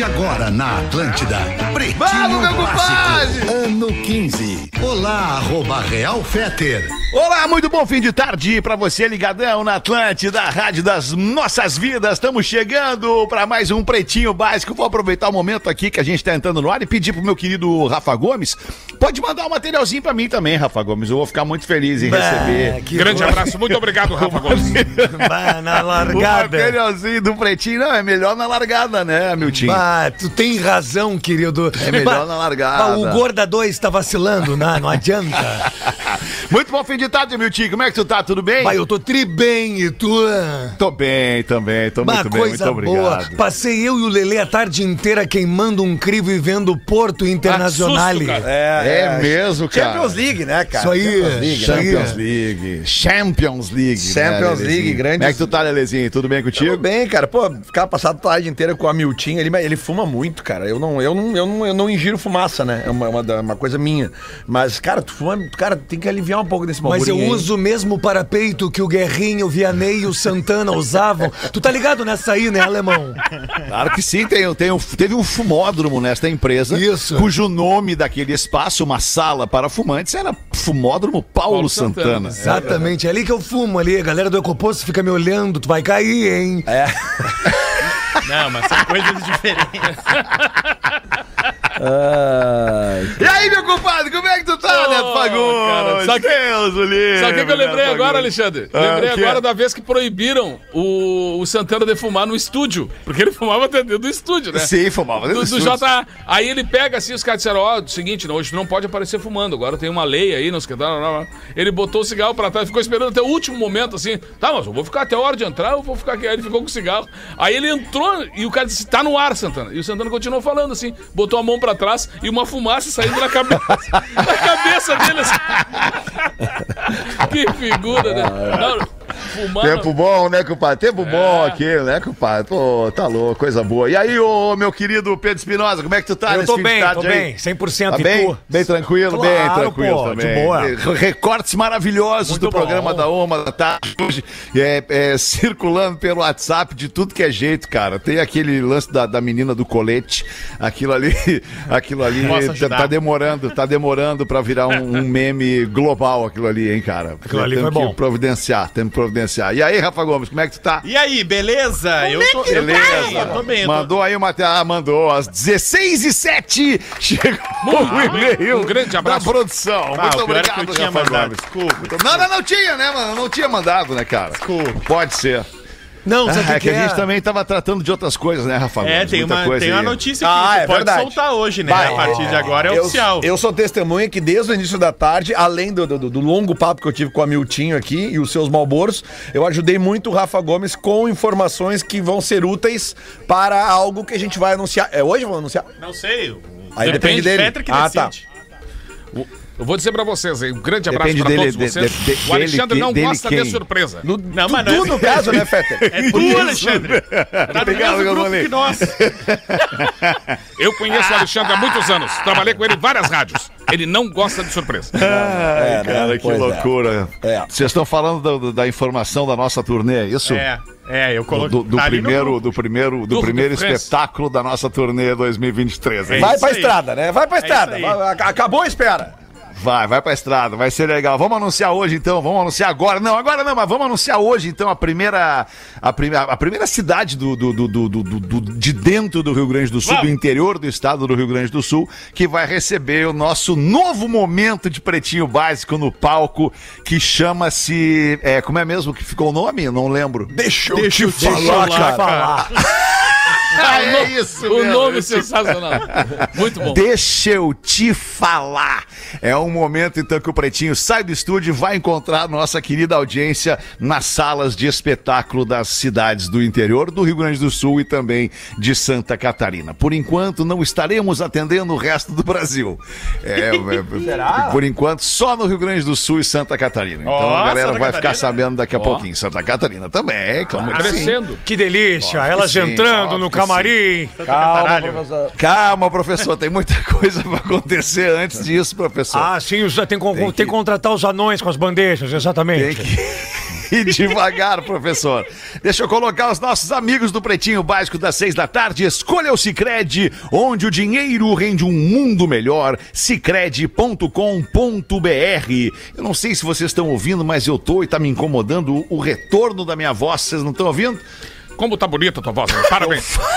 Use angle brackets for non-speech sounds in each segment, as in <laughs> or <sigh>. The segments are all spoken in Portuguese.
de agora na Atlântida, Pretinho Vamos, meu Básico, compadre! ano 15. Olá, arroba Real Feter. Olá, muito bom fim de tarde pra você ligadão na Atlântida, rádio das nossas vidas. Estamos chegando pra mais um Pretinho Básico. Vou aproveitar o momento aqui que a gente tá entrando no ar e pedir pro meu querido Rafa Gomes, pode mandar um materialzinho pra mim também, Rafa Gomes. Eu vou ficar muito feliz em receber. Grande abraço, muito obrigado, Rafa Gomes. <laughs> Bah, na O largada. materialzinho do Pretinho, não, é melhor na largada, né, Miltinho? Bah, tu tem razão, querido. É melhor na largada. O Gorda 2 tá vacilando, não, não adianta. <laughs> Muito bom fim de tarde, Miltinho. Como é que tu tá? Tudo bem? Eu tô tri bem e tu? Tô bem também, tô Bah, muito bem, muito coisa boa. obrigado. Passei eu e o Lelê a tarde inteira queimando um crivo e vendo Porto Internacional. susto, cara. É, mesmo, cara. Champions League, né, cara? Isso aí, Champions League, né? Champions League. Champions League. Champions né, League, grandes- Como é que tu tá, Lelezinho? Tudo bem contigo? Tudo bem, cara. Pô, ficar passado a tarde inteira com a Miltinho, ele, ele fuma muito, cara. Eu não, eu não, eu não, eu não ingiro fumaça, né? É uma, uma, da- uma coisa minha. Mas, cara, tu fuma, cara, tem que aliviar um pouco desse Mas eu uso o mesmo parapeito que o Guerrinho, o Vianney e o Santana usavam. Tu tá ligado nessa aí, né, alemão? Claro que sim, tem, tem teve um fumódromo nesta empresa. Isso. Cujo nome daquele espaço, uma sala para fumantes, era Fumódromo Paulo, Paulo Santana. Santana. Exatamente, é ali que eu fumo ali. A galera do Ecoposto fica me olhando, tu vai cair, hein? <laughs> Não, mas são coisas diferentes. E aí, meu compadre, como é que tu tá, Ô, Neto Fagundes? cara, sabe que- Deus, o livre, Sabe o que, que eu lembrei Neto agora, Fagundes. Alexandre? Ah, lembrei agora da vez que proibiram o, o Santana de fumar no estúdio. Porque ele fumava dentro do estúdio, né? Sim, fumava dentro Do, do do estúdio. JA. Aí ele pega assim, os caras disseram: Ó, seguinte, não, hoje tu não pode aparecer fumando. Agora tem uma lei aí, não sei o que. Não, não, não. Ele botou o cigarro pra trás, ficou esperando até o último momento, assim. Tá, mas eu vou ficar até a hora de entrar, eu vou ficar aqui. Aí ele ficou com o cigarro. Aí ele entrou e o cara disse: tá no ar, Santana. E o Santana continuou falando assim, botou a mão pra trás e uma fumaça saindo na cabeça, <laughs> na cabeça dele, assim. <laughs> que figura, né? Não, fumar. Tempo bom, né, compadre? Tempo bom aqui, né, compadre? Pô, tá louco, coisa boa. E aí, ô, meu querido Pedro Espinosa, como é que tu tá eu tô bem, tô aí? bem, 100% Tá e bem? tu? Bem tranquilo, bem Claro, tranquilo pô, também. de boa. <laughs> Recortes maravilhosos Muito do bom. programa da Uma da tarde hoje, é, é, circulando pelo WhatsApp de tudo que é jeito, cara. Tem aquele lance da, da menina do colete, aquilo ali, <laughs> aquilo ali tá, tá demorando, tá demorando pra virar um, um meme global aquilo ali, hein, cara. Aquilo ali foi que bom. providenciar, temos que providenciar. E aí, Rafa Gomes, como é que tu tá? E aí, beleza? eu tô, eu tô bem, eu tô bem. eu tô- Mandou aí o material. Ah, mandou. Às 16 e 7 chegou o e-mail um grande abraço. da produção. Ah, Muito é que obrigado, eu tinha Rafa mandado. Gomes. Desculpa. Não, não, não tinha, né, mano? Não tinha mandado, né, cara? Desculpa. Pode ser. Não, sabe Ah, é que, a gente também tava tratando de outras coisas, né, Rafa É, Gomes? tem Muita uma, coisa tem uma notícia que Ah, você é pode verdade. soltar hoje, né? Vai, a partir de agora é eu, oficial. Eu sou testemunha que desde o início da tarde, além do, do, do longo papo que eu tive com a Miltinho aqui e os seus malboros, eu ajudei muito o Rafa Gomes com informações que vão ser úteis para algo que a gente vai anunciar. É hoje vamos anunciar? Não sei. o- Aí depende dele. Petra que Ah, tá. Eu vou dizer pra vocês aí, um grande abraço Depende pra dele, todos de- vocês. de- de- o Alexandre dele, não dele gosta quem? de surpresa. No, Não, tu, mas não é- tu, no caso, né, Fetter? É tu, Alexandre. Tá no Obrigado, mesmo grupo que nós. Eu conheço o Alexandre há muitos anos. Trabalhei com ele em várias rádios. Ele não gosta de surpresa. Ai, cara, que Pois é. loucura. É. Vocês estão falando do- do- da informação da nossa turnê, é isso? É, é, eu coloquei. do- do tá no primeiro, do primeiro, do Tour primeiro espetáculo da nossa turnê 2023. hein? Vai pra aí. estrada, né? Vai pra estrada. Vai- ac- acabou a espera. Vai, vai pra estrada, vai ser legal. Vamos anunciar hoje então, vamos anunciar agora. Não, agora não, mas vamos anunciar hoje então a primeira a, prime, a primeira cidade do, do, do, do- do- do- de dentro do Rio Grande do Sul, Vamos. do interior do estado do Rio Grande do Sul, que vai receber o nosso novo momento de pretinho básico no palco, que chama-se. É, como é mesmo que ficou o nome? Eu não lembro. Deixa eu Deixa eu te te falar, falar, cara. <laughs> é isso O mesmo. nome é sensacional. Muito bom. Deixa eu te falar. É um momento então que o Pretinho sai do estúdio e vai encontrar nossa querida audiência nas salas de espetáculo das cidades do interior do Rio Grande do Sul e também de Santa Catarina. Por enquanto, não estaremos atendendo o resto do Brasil. É, é, <laughs> Por enquanto, só no Rio Grande do Sul e Santa Catarina. Então Ó, a galera Santa vai ficar Catarina. sabendo daqui a Ó. pouquinho. Santa Catarina também, claro que sim. Crescendo. Que delícia, Óbvio elas que sim, entrando no que camarim. Calma, professor. Calma, professor, tem muita <laughs> coisa pra acontecer antes disso, professor. Ah, sim, os- tem, Tem tem que- contratar os anões com as bandejas, Tem exatamente. que <laughs> ir devagar, professor. Deixa eu colocar os nossos amigos do Pretinho Básico das seis da tarde. Escolha o Cicred, onde o dinheiro rende um mundo melhor. Cicred.com.br. Eu não sei se vocês estão ouvindo, mas eu tô e tá me incomodando o- o retorno da minha voz. Vocês não estão ouvindo? Como tá bonita a tua voz, né? parabéns. <laughs>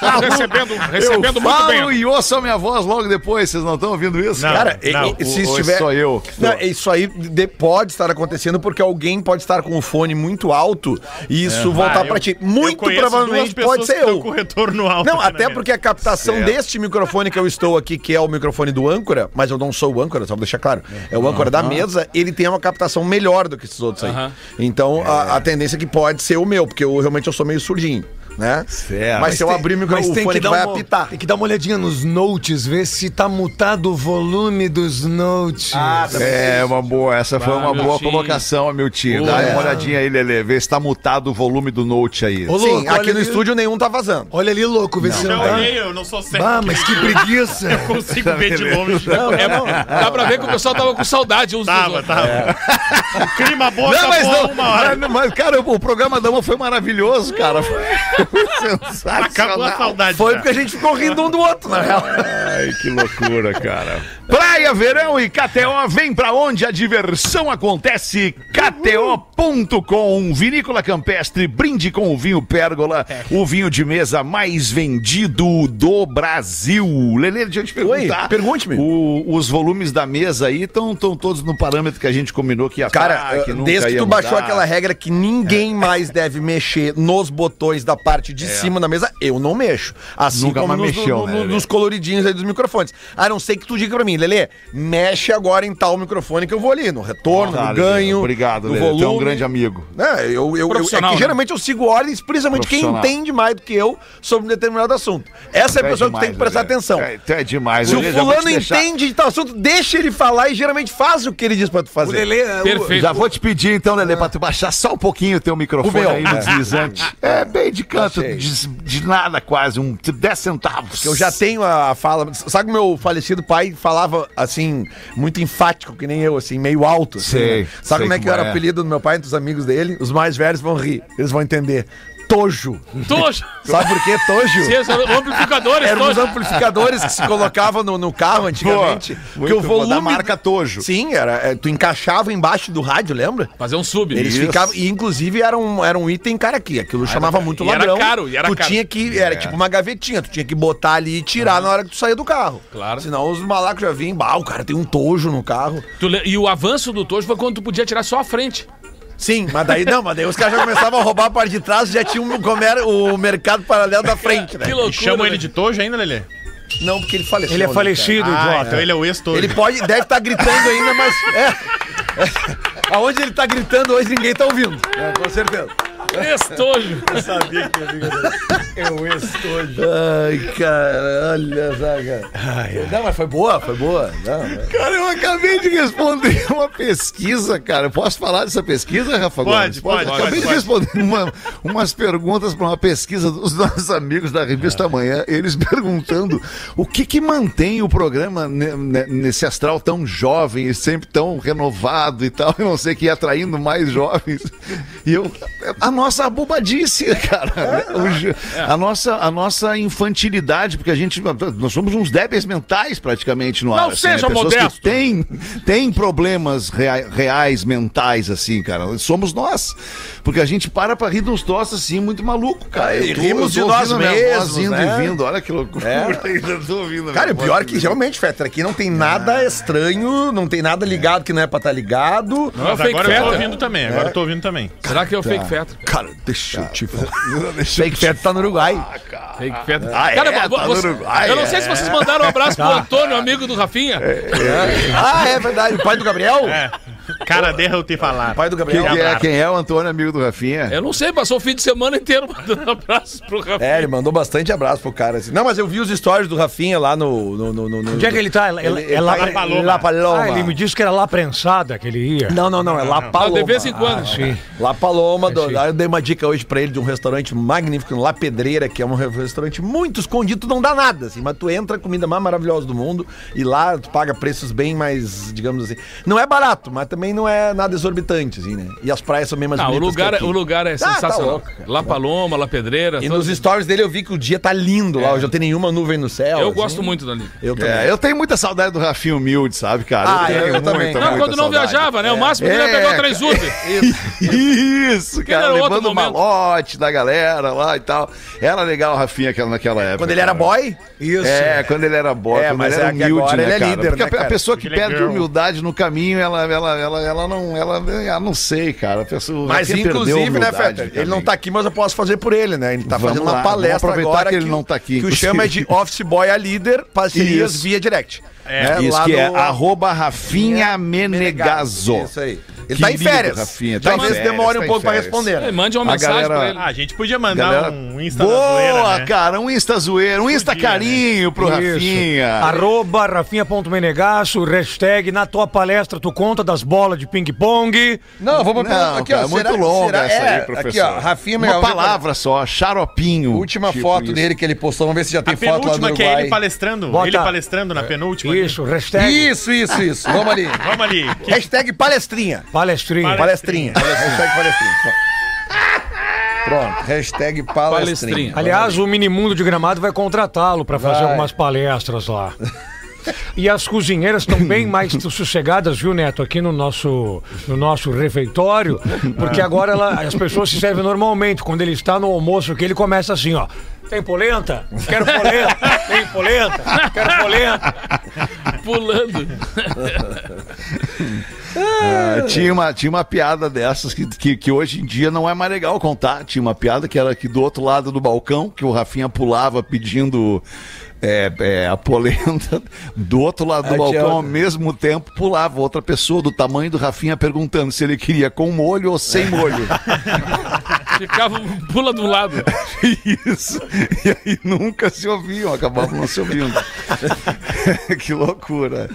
Tá recebendo, recebendo eu muito falo bem. e ouço a minha voz logo depois. Vocês não estão ouvindo isso? Não. Cara, e- Não. e- se é estiver. só eu? Não, isso aí de- pode estar acontecendo porque alguém pode estar com o fone muito alto e isso voltar Ah, pra eu- ti. Muito provavelmente duas pode ser eu. com retorno alto. Não, até porque a captação Certo. deste microfone que eu estou aqui, que é o microfone do âncora, mas eu não sou o âncora, só pra deixar claro. É o âncora da mesa, ele tem uma captação melhor do que esses outros aí. Então, a, a tendência é que pode ser o meu, porque eu realmente eu sou meio surdinho, né? Certo. Mas, se eu abrir o mas microfone, tem que dar vai uma- apitar. Tem que dar uma olhadinha nos notes, ver se tá mutado o volume dos notes. É, uma boa. Essa foi uma boa colocação, Amiltinho. Dá Boa. uma olhadinha aí, Lelê. Vê se tá mutado o volume do Note aí. Ô, Sim, louco, aqui olha no ali. estúdio nenhum tá vazando. Olha ali, louco, vê se Eu não tá. olhei, eu não sou cego. Ah, mas que preguiça. <laughs> Eu consigo ver de longe. É, dá pra ver que o pessoal tava com saudade uns dos Tava, tava. <laughs> O clima bom Não, mas não. uma hora. Mas, cara, o programa Dama foi maravilhoso, cara. Foi <laughs> sensacional. Acabou a saudade. Foi já. porque a gente ficou rindo um do outro, na real. Ai, que loucura, cara. Praia, verão e KTO, vem pra onde a diversão acontece. KTO.com, Vinícola Campestre, brinde com o vinho Pérgola, o vinho de mesa mais vendido do Brasil. Lelê, deixa eu te perguntar. Oi, pergunte-me. O- os volumes da mesa aí estão todos no parâmetro que a gente combinou que ia Cara, tá, eh, que nunca desde que ia tu baixou mudar. aquela regra que ninguém mais deve mexer nos botões da parte de cima da mesa, eu não mexo. Assim Nunca como mais nos, mexeu, no- né, no- Lelê? nos coloridinhos aí dos microfones. A não ser que tu diga pra mim, Lelê, mexe agora em tal microfone que eu vou ali, no retorno, Tá, no Lelê, ganho, Obrigado, no Lelê. volume. Tu é um grande amigo. É, eu, eu, eu, é que né? geralmente eu sigo ordens, principalmente quem entende mais do que eu sobre um determinado assunto. Essa é a Tu pessoa que tu tem que demais, prestar Lelê. atenção. É, tu é demais. Se o Lelê, fulano deixar- entende de tal assunto, deixa ele falar e geralmente faz o que ele diz pra tu O fazer. Lelê, o- Perfeito. Já vou te pedir então, Lelê, pra tu baixar só um pouquinho o teu microfone O meu, aí no é. deslizante. <laughs> É, bem de canto, de, de nada quase, um 10 centavos. Eu já tenho a fala. Sabe que o meu falecido pai falava assim, muito enfático, que nem eu, assim, meio alto. assim, Sei, né? Sabe sei como é que era o é. apelido do meu pai entre os amigos dele? Os mais velhos vão rir, eles vão entender. Tojo. Tojo. <laughs> Sabe por que tojo? Sim, são amplificadores, Eram os tojo. amplificadores que se colocavam no, no carro antigamente. Muito que o volume. da marca Tojo. Sim, era, é, tu encaixava embaixo do rádio, lembra? Fazer um sub. Eles Isso. ficavam. E inclusive era um, era um item cara aqui. Aquilo chamava muito e era ladrão. caro, e era tu caro. tinha que. Era tipo uma gavetinha, tu tinha que botar ali e tirar na hora que tu saía do carro. Claro. Senão os malacos já vinham, bah, o cara tem um tojo no carro. Tu E o avanço do Tojo foi quando tu podia tirar só a frente. Sim, mas daí não, mas daí os caras já começavam a roubar a parte de trás e já tinha um, era o mercado paralelo da frente, né? Que E loucura. chamam né? ele de Tojo ainda, Lelê? Não, porque ele faleceu. Ele é né, falecido, Ah, idiota. então ele é o ex-Tojo. Ele pode, deve estar gritando ainda, mas. É. <laughs> Aonde ele tá gritando hoje ninguém tá ouvindo. É, com certeza. Estojo. Eu estojo. Ai, cara, olha cara. Não, mas foi boa, foi boa. Não, mas- Cara, eu acabei de responder uma pesquisa, cara. Eu Posso falar dessa pesquisa, Rafa Pode, Gomes? pode, Acabei pode, de pode. responder uma- umas perguntas para uma pesquisa dos <laughs> nossos amigos da revista Manhã. Eles perguntando o que que mantém o programa ne- ne- nesse astral tão jovem e sempre tão renovado e tal. Eu não sei que ia atraindo mais jovens. E eu, a nossa bobadice, <laughs> cara. O jo- A, nossa, a nossa infantilidade, porque a gente, nós somos uns débeis mentais praticamente no ar. Não assim, seja né? Pessoas que modesto. tem, tem problemas rea- reais, mentais, assim, cara. Somos nós. Porque a gente para pra rir de uns troços assim, muito maluco, cara. E Eu tô- rimos eu de tô nós minha voz mesmos, indo né? e vindo. Olha que loucura. É. <laughs> Ainda tô ouvindo Cara, o pior é que realmente, Fetter, aqui não tem nada estranho, não tem nada ligado que não é pra estar ligado. Não é o fake agora eu tô ouvindo também, agora eu tô ouvindo também. Será que é o fake feta? Cara, <laughs> deixa eu te falar. Fake Feto tá no Uruguai. Fake feta. Ah, é? Cara, Tá você- no Uruguai, eu não sei se vocês mandaram um abraço pro Antônio, amigo do Rafinha. Ah, é verdade. O pai do Gabriel? É. Cara, deixa eu te falar. Pai do Quem, Gabriel. que é, quem é o Antônio, amigo do Rafinha? Eu não sei, passou o fim de semana inteiro mandando <laughs> abraços pro Rafinha. É, ele mandou bastante abraço pro cara. Assim. Não, mas eu vi os stories do Rafinha lá no. no, no, no Onde é que ele tá? É- Ele, é lá- tá em Paloma. La Paloma. Ah, ele me disse que era lá prensada que ele ia. Não, não, não. É La Ah, Paloma. de vez em quando. Sim. La Paloma, do, sim. aí eu dei uma dica hoje pra ele de um restaurante magnífico, La Pedreira, que é um restaurante muito escondido, não dá nada, assim, mas tu entra, a comida mais maravilhosa do mundo, e lá tu paga preços bem mais, digamos assim, não é barato, mas também não é nada exorbitante, assim, né? E as praias são bem mais Ah, o bonitas lugar, é- o lugar é Ah, tá sensacional. louco, cara. La Paloma, La Pedreira. E nos stories dele eu vi que o dia tá lindo lá, hoje não tem nenhuma nuvem no céu. Eu assim. gosto muito dali. Eu também. É, eu tenho muita saudade do Rafinha humilde, sabe, cara? Ah, tenho eu- eu muita, também. Não, muita quando não saudade. viajava, né? O máximo que ele ia É, pegar o cara. Transude. Isso, <laughs> cara, era outro levando o malote da galera lá e tal. Era legal o Rafinha aquela- naquela época. Quando ele era cara. boy, Isso. É, quando ele era boy, É, mas ele era é que humilde, agora né, ele é cara? líder, Porque né, a- a cara? pessoa que Ele é perde girl. humildade no caminho, ela, ela, ela, não, ela, ela não sei, cara. A pessoa, Mas inclusive, né, Feta? Ele não tá aqui, mas eu posso fazer por ele, né? Ele tá Vamos fazendo lá, uma palestra agora que ele não tá aqui, Que o chama de Office Boy a líder, parcerias Isso. via direct. É, Né? Isso Lá que é no- arroba Rafinha. Isso aí. Ele tá em férias. Rafinha, tá Talvez férias, demore tá um em pouco pra responder. É, né? mande uma A mensagem galera- pra ele. Ah, a gente podia mandar Galera- um Insta Boa, zoeira, né? cara, um Insta zoeira, um Insta Podia, carinho pro Isso. Rafinha. Arroba Rafinha.menegasso, hashtag na tua palestra tu conta das bolas de ping-pong. Não, vamos Não, aqui, cara, ó. muito será- longa será- essa é, aí, professor. Aqui, ó. Rafinha Uma palavra só, xaropinho. Última Tipo foto isso. dele que ele postou. Vamos ver se já tem A foto lá do penúltima que é Uruguai. ele palestrando. Bota- Ele palestrando na penúltima. ali. Isso, hashtag Isso, isso, isso. Vamos ali. Vamos ali. Hashtag palestrinha. palestrinha. Palestrinha. Hashtag palestrinha. Pronto. Hashtag palestrinha. Palestrinha. Aliás, o Minimundo de Gramado vai contratá-lo para fazer Vai. algumas palestras lá. E as cozinheiras estão bem mais sossegadas, viu, Neto, aqui no nosso, no nosso refeitório, porque agora ela- as pessoas se servem normalmente. Quando ele está no almoço, que ele começa assim, ó. Tem polenta? Quero polenta. Tem polenta? Quero polenta. Pulando. Ah, tinha, uma, tinha uma piada dessas que, que, que hoje em dia não é mais legal contar. Tinha uma piada que era que do outro lado do balcão, que o Rafinha pulava pedindo é, é, a polenta. <laughs> Do outro lado do tinha balcão, ao mesmo tempo, pulava outra pessoa do tamanho do Rafinha perguntando se ele queria com molho ou sem molho. <laughs> Ficava, pula do lado. <laughs> Isso. E aí nunca se ouviam, acabavam não se ouvindo. que loucura.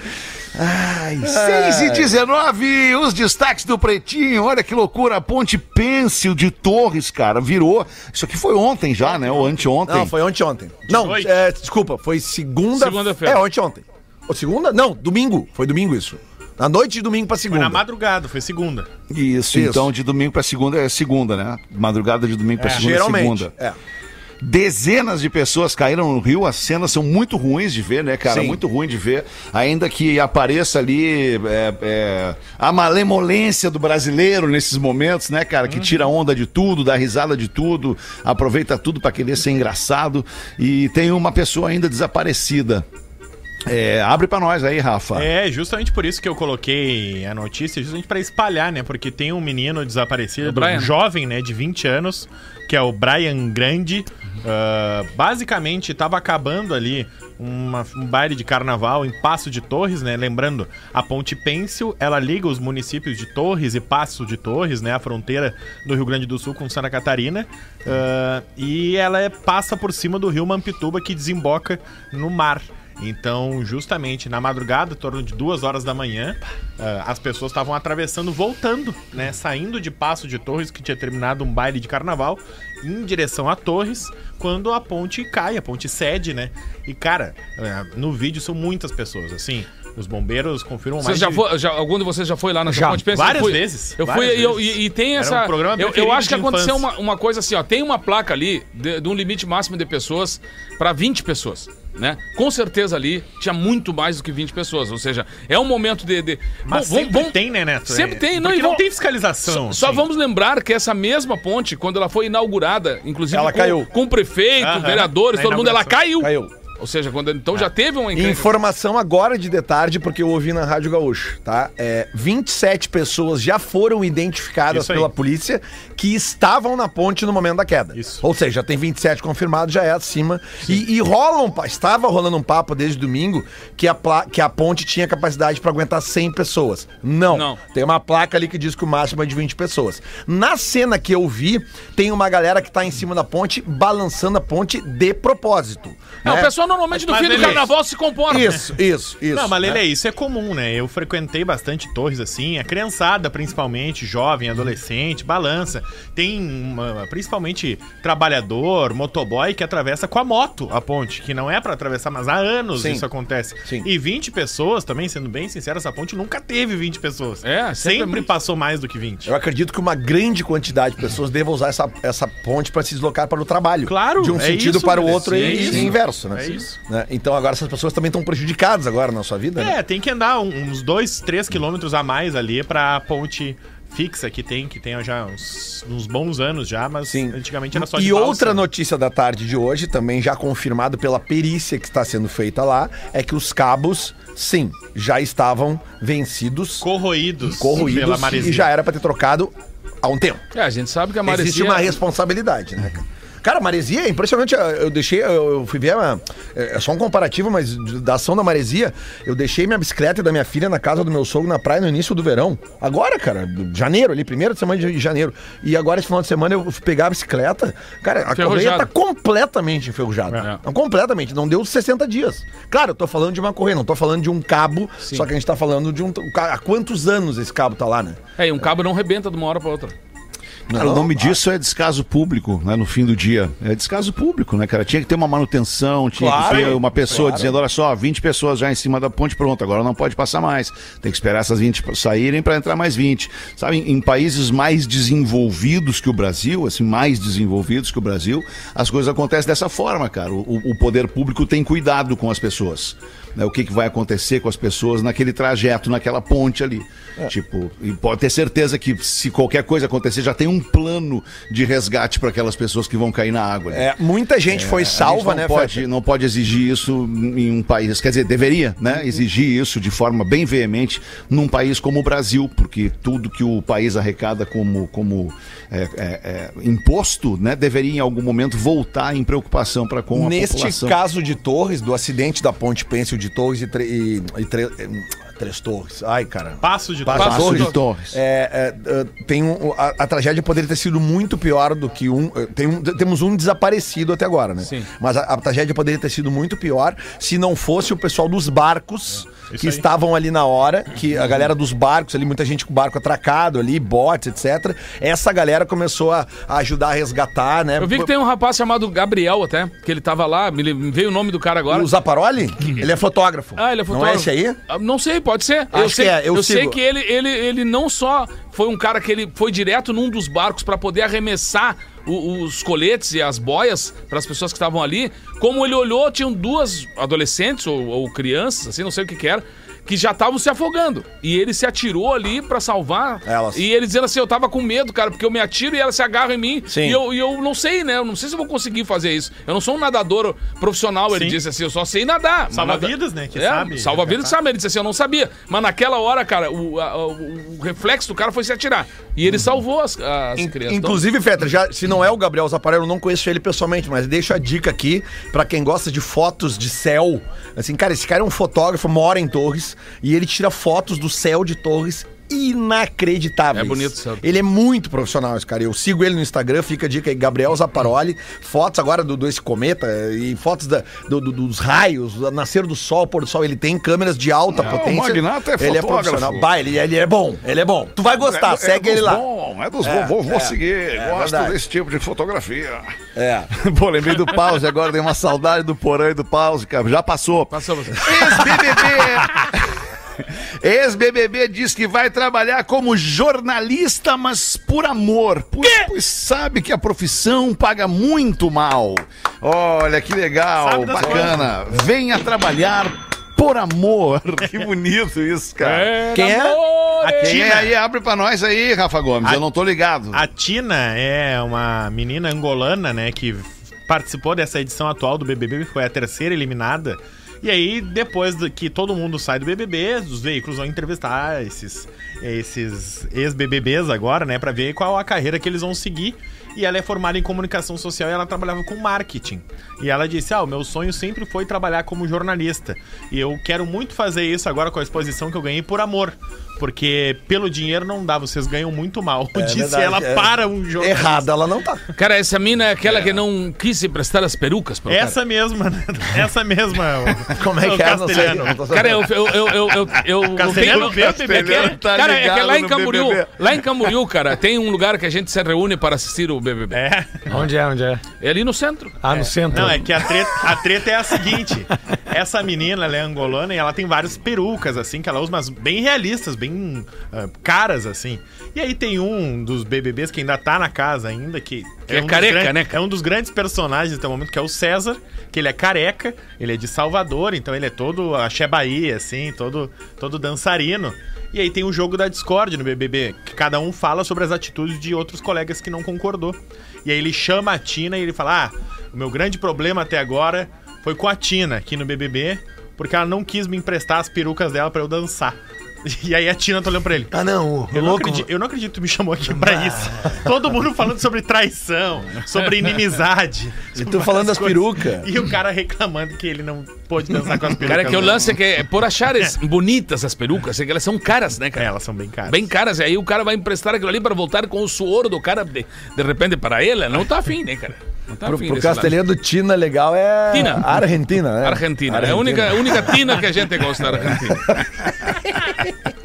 Ai, 6 e 19, os destaques do Pretinho. Olha que loucura. A Ponte Pêncil de Torres, cara, virou. Isso aqui foi ontem já, né? Ou anteontem. Não, foi ontem ontem. Não, é, desculpa, foi segunda. Segunda-feira. É, ontem ontem. Ou segunda? Não, domingo. Foi domingo isso. Na noite de domingo pra Foi segunda. na madrugada, foi segunda. Isso, Isso. então de domingo pra segunda é segunda, né? Madrugada de domingo pra segunda é Geralmente. segunda. É. Dezenas de pessoas caíram no rio, as cenas são muito ruins de ver, né, cara? Sim. Muito ruim de ver. Ainda que apareça ali é, é, a malemolência do brasileiro nesses momentos, né, cara? Que tira onda de tudo, dá risada de tudo, aproveita tudo pra querer ser engraçado. E tem uma pessoa ainda desaparecida. É, abre pra nós aí, Rafa. É, justamente por isso que eu coloquei a notícia, justamente pra espalhar, né? Porque tem um menino desaparecido, um jovem, né, de 20 anos, que é o Brian Grande. Ah, basicamente, tava acabando ali uma- um baile de carnaval em Passo de Torres, né? Lembrando, a Ponte Pêncil, ela liga os municípios de Torres e Passo de Torres, né? A fronteira do Rio Grande do Sul com Santa Catarina. Ah, e ela é- passa por cima do rio Mampituba, que desemboca no mar. Então, justamente na madrugada, em torno de duas horas da manhã, ah, as pessoas estavam atravessando, voltando, né? Saindo de Passo de Torres, que tinha terminado um baile de carnaval, em direção a Torres, quando a ponte cai, a ponte cede, né? E, cara, ah, no vídeo são muitas pessoas, assim. Os bombeiros confirmam mais já de- foi, já, algum de vocês já foi lá na Já, Ponte Pensa? várias Eu fui- vezes, Eu fui e, eu- e, e tem Era essa. um programa eu, eu acho que aconteceu uma, uma coisa assim, ó. Tem uma placa ali de, de um limite máximo de pessoas pra 20 pessoas, né? Com certeza ali tinha muito mais do que 20 pessoas. Ou seja, é um momento de. de... Mas Bom, sempre vamos- tem, né, Neto? Sempre É, tem, não, e não vão- tem fiscalização. Só, só assim. vamos lembrar que essa mesma ponte, quando ela foi inaugurada, inclusive Ela com, caiu. com o prefeito, Aham, vereadores, na todo mundo, ela caiu. Caiu. Ou seja, quando então já teve um encrenca. Informação agora de detalhe, porque eu ouvi na Rádio Gaúcho, tá? É, 27 pessoas já foram identificadas Isso aí. pela polícia que estavam na ponte no momento da queda. Isso. Ou seja, já tem 27 confirmados, já é acima. E, e rola um, estava rolando um papo desde domingo que a, que a ponte tinha capacidade para aguentar 100 pessoas. Não. Não. Tem uma placa ali que diz que o máximo é de 20 pessoas. Na cena que eu vi, tem uma galera que tá em cima da ponte, balançando a ponte de propósito. Não, né? o pessoal normalmente no Mas fim do carnaval se comporta. Isso, isso, isso. Não, mas né? Lele, isso é comum, né? Eu frequentei bastante torres assim, a criançada principalmente, jovem, adolescente, balança. Tem uma- principalmente trabalhador, motoboy que atravessa com a moto a ponte, que não é pra atravessar, mas há anos Sim. isso acontece. Sim. E 20 pessoas também, sendo bem sincero, essa ponte nunca teve 20 pessoas. É, sempre sempre, é muito. passou mais do que 20. Eu acredito que uma grande quantidade de pessoas deva usar essa, essa ponte para se deslocar para o trabalho. Claro, De um é sentido isso, para o Lelê. outro Sim, e, é e inverso, né? É isso. Né? Então agora essas pessoas também estão prejudicadas agora na sua vida, né? É, tem que andar uns 2, 3 quilômetros a mais ali pra ponte fixa que tem, que tem já uns, uns bons anos já, mas Sim. antigamente era só E de balsa. outra notícia da tarde de hoje, também já confirmado pela perícia que está sendo feita lá, é que os cabos, sim, já estavam vencidos, corroídos, corroídos pela maresia. e já era para ter trocado há um tempo. É, a gente sabe que a maresia... Existe uma responsabilidade, né, cara? Cara, maresia é impressionante. Eu- deixei, eu fui ver uma, é é só um comparativo, mas da ação da maresia, eu deixei minha bicicleta e da minha filha na casa do meu sogro na praia no início do verão. Agora, cara, janeiro ali, primeira semana de janeiro. E agora, esse final de semana, eu fui pegar a bicicleta. Cara, a correia tá completamente enferrujada. É. Não, Completamente. Não deu 60 dias. Claro, eu tô falando de uma correia, não tô falando de um cabo, só que a gente tá falando de um. Há quantos anos esse cabo tá lá, né? É, e um cabo não rebenta de uma hora pra outra. Cara, o nome disso é descaso público, né? No fim do dia. É descaso público, né, cara? Tinha que ter uma manutenção, tinha Claro, que ter uma pessoa claro. dizendo: olha só, 20 pessoas já em cima da ponte, pronto, agora não pode passar mais. Tem que esperar essas 20 saírem para entrar mais 20. Sabe, em, em países mais desenvolvidos que o Brasil, assim, mais desenvolvidos que o Brasil, as coisas acontecem dessa forma, cara. O- o poder público tem cuidado com as pessoas. Né? O que, que vai acontecer com as pessoas naquele trajeto, naquela ponte ali. Tipo, e pode ter certeza que se qualquer coisa acontecer, já tem um plano de resgate para aquelas pessoas que vão cair na água. ali. É, muita gente foi A gente salva, não né, pode, Feta? não pode exigir isso em um país, quer dizer, deveria, né? Exigir isso de forma bem veemente num país como o Brasil, porque tudo que o país arrecada como, como é, é, é, imposto, né, deveria em algum momento voltar em preocupação para com a Neste população. caso de Torres, do acidente da Ponte Pêncil de Torres e, tre- e, e tre- eh, Três Torres. Ai, cara. Passo de Passo Torres. Passo Torres. de Torres. É, é, é, tem um, a, a tragédia poderia ter sido muito pior do que um. é, Tem um- temos um desaparecido até agora, né? Sim. Mas a, a tragédia poderia ter sido muito pior se não fosse o pessoal dos barcos Isso que aí. estavam ali na hora, que a galera dos barcos ali, muita gente com o barco atracado ali, botes, etc. Essa galera começou a, a ajudar a resgatar, né? Eu vi que tem um rapaz chamado Gabriel até, que ele tava lá, me veio o nome do cara agora. O Zaparoli? Ele é fotógrafo. Ah, ele é fotógrafo. Não é esse aí? Ah, Não sei, pode ser. eu Acho sei, que é, eu sei sigo. que ele, ele, ele não só foi um cara que ele foi direto num dos barcos pra poder arremessar os coletes e as boias para as pessoas que estavam ali, como ele olhou, tinham duas adolescentes ou, ou crianças, assim, não sei o que que era, que já estavam se afogando. E ele se atirou ali pra salvar. Elas. E ele dizendo assim, eu tava com medo, cara, porque eu me atiro e elas se agarram em mim. Sim. E eu, e eu não sei, né? Eu não sei se eu vou conseguir fazer isso. Eu não sou um nadador profissional, ele Sim. disse assim, eu só sei nadar. Salva Mas nada- vidas, né, que é, sabe Salva vidas que sabe. Ele disse assim, eu não sabia. Mas naquela hora, cara, o, a- o- reflexo do cara foi se atirar. E ele salvou as, as In- crianças. Inclusive, Fetra, já, se não é o Gabriel Zaparello, eu não conheço ele pessoalmente, mas deixo a dica aqui pra quem gosta de fotos de céu. Assim, cara, esse cara é um fotógrafo, mora em Torres, e ele tira fotos do céu de Torres inacreditáveis. É bonito o céu. Ele é muito profissional, esse cara. Eu sigo ele no Instagram, fica a dica aí, Gabriel Zaparoli. Fotos agora do, esse cometa eh, e fotos da- do- do- dos raios, do nascer do sol, pôr do sol. Ele tem câmeras de alta potência. Magnata é Ele é profissional. Bah, ele, ele é bom, ele é bom. Tu vai gostar, segue ele lá. Bom, é dos É, bons, vou, vou é, seguir. é gosto verdade. desse tipo de fotografia. É. <laughs> Pô, lembrei do pause agora, dei uma saudade do porão e do pause, cara. Já passou. Passou você. Ex-BBB. <laughs> Ex-BBB diz que vai trabalhar como jornalista, mas por amor. Pois, pois sabe que a profissão paga muito mal. Olha que legal, bacana. Venha trabalhar por amor. <laughs> Que bonito isso, cara. Quem é? A Quem Tina, é aí? Abre pra nós aí, Rafa Gomes. A- Eu não tô ligado. a Tina é uma menina angolana, né, que participou dessa edição atual do BBB, foi a terceira eliminada. E aí, depois que todo mundo sai do BBB, os veículos vão entrevistar esses, esses ex-BBBs agora, né, pra ver qual a carreira que eles vão seguir. E ela é formada em comunicação social e ela trabalhava com marketing. E ela disse: Ah, o meu sonho sempre foi trabalhar como jornalista. E eu quero muito fazer isso agora com a exposição que eu ganhei por amor. Porque pelo dinheiro não dá, vocês ganham muito mal. <laughs> disse verdade, ela é. para um jornalista. Errada ela não tá. Cara, essa mina é aquela que não quis emprestar as perucas pro Essa mesma, né? <laughs> Essa mesma. <laughs> Como é o que é? Não sei. Castelhano. não tô cara. Cara, eu, eu, eu, eu, eu, eu, Castelhano vê o BBB. é que- tá cara, é que lá em Camboriú, BBB. lá em Camboriú, cara, tem um lugar que a gente se reúne para assistir o BBB. É. Onde é, onde é? É ali no centro. Ah, no centro. Não, é que a treta, a treta é a seguinte: essa menina, ela é angolana e ela tem várias perucas, assim, que ela usa, mas bem realistas, bem ah, caras, assim. E aí tem um dos BBBs que ainda tá na casa ainda, que. Que é um dos careca, né? É um dos grandes personagens até o momento, que é o César, que ele é careca, ele é de Salvador, então ele é todo axé Bahia, assim, todo, todo dançarino. E aí tem o jogo da Discord no BBB, que cada um fala sobre as atitudes de outros colegas que não concordou. E aí ele chama a Tina e ele fala: Ah, o meu grande problema até agora foi com a Tina aqui no BBB, porque ela não quis me emprestar as perucas dela pra eu dançar. E aí a Tina tá olhando pra ele. Ah, não. O Eu não, louco. acredito, eu não acredito que tu me chamou aqui pra isso. Todo mundo falando sobre traição, sobre inimizade. E tu falando das perucas. E o cara reclamando que ele não pôde dançar com as perucas. Cara, que o dela. lance é que é por achares bonitas as perucas, é que elas são caras, né, É, cara? elas são bem caras. Bem caras, e aí o cara vai emprestar aquilo ali para voltar com o suor do cara de, de repente para ela. Não tá afim, né, cara? Tá Pro, pro castelhano Tina legal é. Tina. Argentina, né? Argentina. É a única, a única tina que a gente gosta da Argentina. <laughs>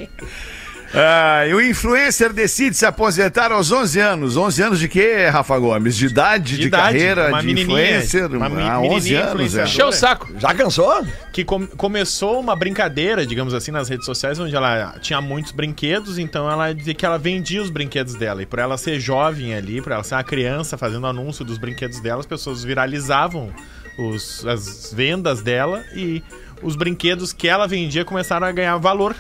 Ah, e o influencer decide se aposentar aos 11 anos. 11 anos de quê, Rafa Gomes? De idade, de, idade, carreira, uma de influencer? uma mi- ah, 11 menininha anos, é. Encheu o saco. Já cansou? que com- começou uma brincadeira, digamos assim, nas redes sociais, onde ela tinha muitos brinquedos, então ela dizia que ela vendia os brinquedos dela. E por ela ser jovem ali, por ela ser uma criança fazendo anúncio dos brinquedos dela, as pessoas viralizavam os- as vendas dela e os brinquedos que ela vendia começaram a ganhar valor.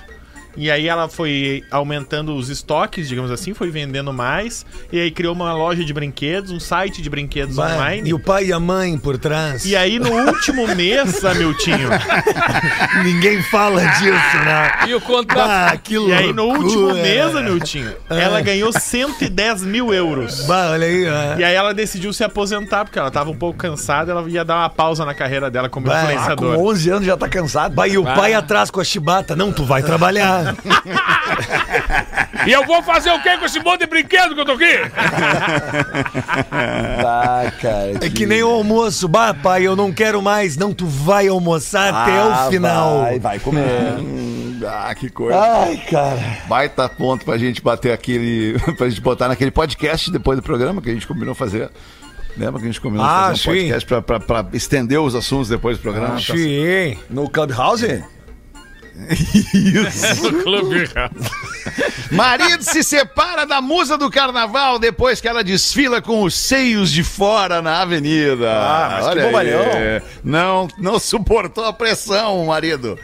E aí ela foi aumentando os estoques, digamos assim, foi vendendo mais. E aí criou uma loja de brinquedos, um site de brinquedos online. E o pai e a mãe por trás. E aí, no último mês, <laughs> Amiltinho, <laughs> Ninguém fala disso, né? E o contrato. Ah, que E aí, no loucura. último mês, Amiltinho, ela ganhou 110 mil euros. Bah, olha aí, ó. E aí ela decidiu se aposentar, porque ela tava um pouco cansada, ela ia dar uma pausa na carreira dela como Bah, Ah, com influenciadora. 11 anos já tá cansado. Bah, e o pai atrás com a chibata. Não, tu vai trabalhar. <laughs> E eu vou fazer o quê com esse monte de brinquedo que eu tô aqui? <laughs> Ah, cara. É que nem o almoço. Bah, pai, eu não quero mais. Não, tu vai almoçar até Ah, o final. Vai, vai comer. <laughs> Hum, Ah, que coisa. Ai, cara. Baita ponto pra gente bater aquele. pra gente botar naquele podcast depois do programa que a gente combinou fazer. Lembra que a gente combinou Ah, fazer um sim. podcast pra, pra, pra estender os assuntos depois do programa? Sim. No Clubhouse? <laughs> Clube Marido se separa da musa do carnaval depois que ela desfila com os seios de fora na avenida. Ah, mas que Olha aí. bobalhão. Não, não suportou a pressão, o marido.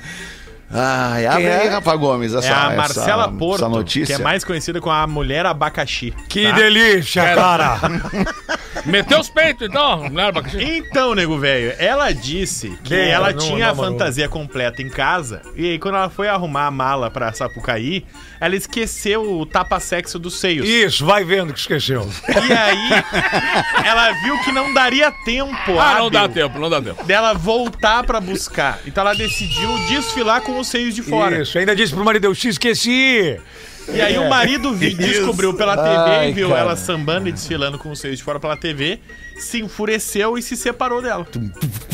Ai, abre Quem é? aí, Rafa Gomes, essa, É a Marcela essa, Porto, essa notícia. que é mais conhecida como a mulher abacaxi. Que tá? delícia, cara. <laughs> Meteu os peitos, então. Né, abacaxi? Então, nego velho, ela disse que Não, ela não, tinha a não, mano. fantasia completa em casa e aí quando ela foi arrumar a mala pra Sapucaí, ela esqueceu o tapa-sexo dos seios. Isso, vai vendo que esqueceu. E aí, ela viu que não daria tempo Ah, não dá tempo, não dá tempo. dela voltar pra buscar. Então ela decidiu desfilar com os seios de fora. Isso, ainda disse pro marido, eu te esqueci. E aí o marido vi- descobriu pela TV Ai, e viu cara. ela sambando e desfilando com os seios de fora pela TV, se enfureceu e se separou dela.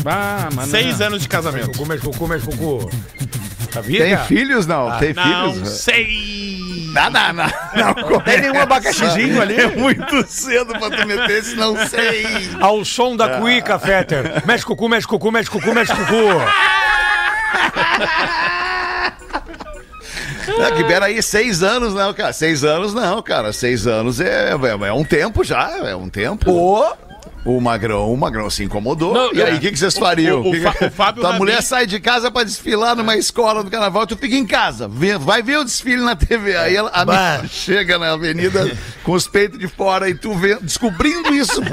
Ah, mas Seis anos de casamento. Cocô, mexe cocô, mexe cocô. Sabia? Tem filhos, não? Tem Não filhos? sei. Não, não, não. não Tem nenhum abacaxizinho ali? É muito cedo pra tu meter esse não sei. Ao som da cuíca, Fetter. Mexe cocô, mexe cocô, mexe cocô, mexe cocô. <laughs> Não, que peraí, seis anos não, cara. Seis anos não, cara. Seis anos é, é, é um tempo já, é um tempo. Pô, O Magrão, o Magrão se incomodou. Não, e aí, é. o que, que vocês fariam? O- o o Fábio Tua Rabin- mulher sai de casa pra desfilar numa escola do carnaval, tu fica em casa, vê- vai ver o desfile na TV. Aí ela, a menina chega na avenida com os peitos de fora e tu vê, descobrindo isso. <laughs>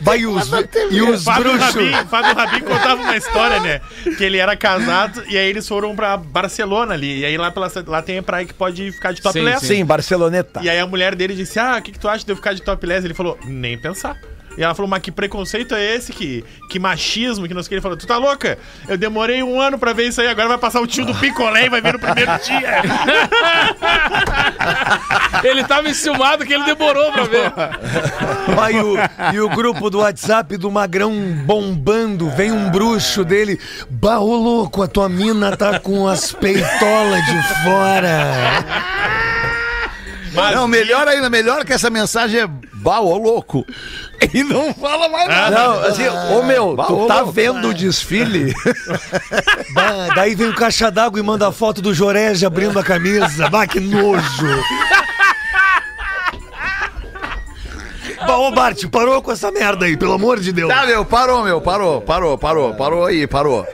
Vai e os, e os Fábio bruxos. Rabin, Fábio Rabin contava uma história, né? Que ele era casado e aí eles foram pra Barcelona ali. E aí lá, pela, lá tem a praia que pode ficar de topless. Sim, Barceloneta. E aí a mulher dele disse: Ah, o que, que tu acha de eu ficar de topless? Ele falou: Nem pensar. E ela falou, mas que preconceito é esse? Que, que machismo, que não sei o que. Ele falou, tu tá louca? Eu demorei um ano pra ver isso aí, agora vai passar o tio do picolé e vai ver no primeiro dia. <laughs> Ele tava enciumado que ele demorou pra ver. <laughs> Ah, e, o, e o grupo do WhatsApp do Magrão bombando, vem um bruxo dele. Bah, ô louco, a tua mina tá com as peitolas de fora. Mas Não, melhor ainda, melhor que essa mensagem é bah, ô louco. E não fala mais nada. Não, assim, ô meu, Bah, tu ô, tá louco. vendo o desfile? <laughs> Bah, daí vem o caixa d'água e manda a foto do Jorege abrindo a camisa. Bah, que nojo. <laughs> Ô Bart, parou com essa merda aí, pelo amor de Deus. Tá, meu, parou, meu, parou, parou, parou, parou aí, parou.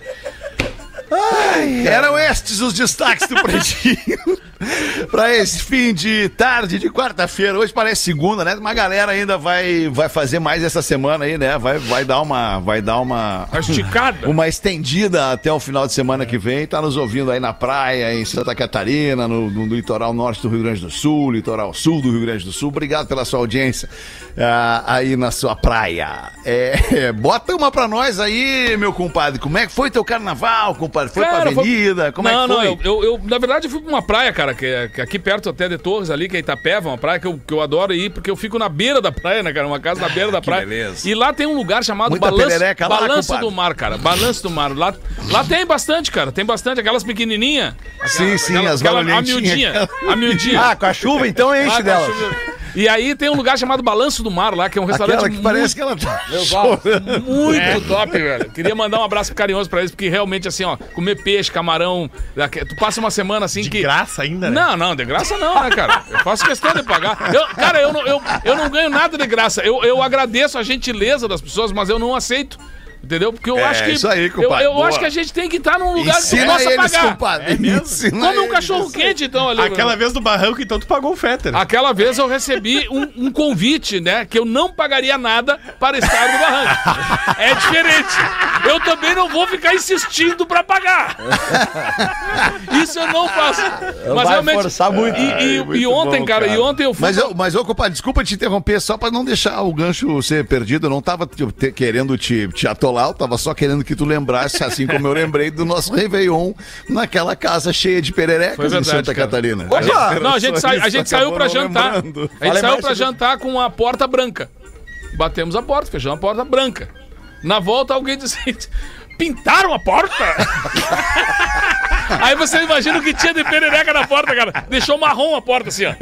Eram estes os destaques do Pretinho <laughs> <laughs> pra esse fim de tarde de quarta-feira. Hoje parece segunda, né? Uma galera ainda vai, vai fazer mais essa semana aí, né? Vai, vai dar uma. Vai dar uma. Esticada. <laughs> Uma estendida até o final de semana que vem. Tá nos ouvindo aí na praia, em Santa Catarina, no, no litoral norte do Rio Grande do Sul, litoral sul do Rio Grande do Sul. Obrigado pela sua audiência ah, aí na sua praia. É, bota uma pra nós aí, meu compadre. Como é que foi teu carnaval, compadre? Foi pra Cara, foi- avenida? Como não, é que foi? Não, eu, eu, eu, na verdade, eu fui pra uma praia, cara, que é, que é aqui perto até de Torres ali, que é Itapeva, uma praia que eu, que eu adoro ir, porque eu fico na beira da praia, né, cara? Uma casa na beira da praia. beleza. E lá tem um lugar chamado Muita Balanço, perereca lá, Balanço do Mar, cara. Balanço do Mar. Lá, lá tem bastante, cara. Tem bastante. Aquelas pequenininhas. Sim, sim, as aquela, a miudinha. A miudinha. ah, com a chuva então enche Ah, tá, dela. E aí tem um lugar chamado Balanço do Mar lá, que é um restaurante Aquela que muito parece que ela tá muito top, velho. Queria mandar um abraço carinhoso pra eles, porque realmente, assim, ó, comer peixe, camarão. Tu passa uma semana assim de que. graça ainda, né? Não, não, de graça não, né, cara? Eu faço questão de pagar. Eu- cara, eu não, eu, eu não ganho nada de graça. Eu, eu agradeço a gentileza das pessoas, mas eu não aceito. Entendeu? Porque eu É, acho que. isso aí, eu compadre, eu boa. acho que a gente tem que estar num lugar que possa eles, pagar. compadre. Ensina Come um eles. cachorro quente, então, ali. Aquela vez do barranco, então tu pagou o Fetter. Aquela vez eu recebi um, um convite, né? Que eu não pagaria nada para estar no barranco. É diferente. Eu também não vou ficar insistindo para pagar. Isso eu não faço. Mas vai realmente. forçar muito. E, e- Ai, muito e ontem, bom, cara, cara. e ontem eu fui. Mas, eu, mas ô, compadre, desculpa te interromper, só pra não deixar o gancho ser perdido. Eu não tava te- te- querendo te, te atolar, eu tava só querendo que tu lembrasse, assim como eu lembrei do nosso Réveillon naquela casa cheia de pererecas em verdade, Santa cara. Catarina. Opa! Não, a gente, sai- a gente saiu pra jantar. lembrando. A gente Fale saiu pra jantar com a porta branca. Batemos a porta, fechamos a porta branca. Na volta, alguém disse: Pintaram a porta? <laughs> Aí você imagina o que tinha de perereca na porta, cara. Deixou marrom a porta assim, ó.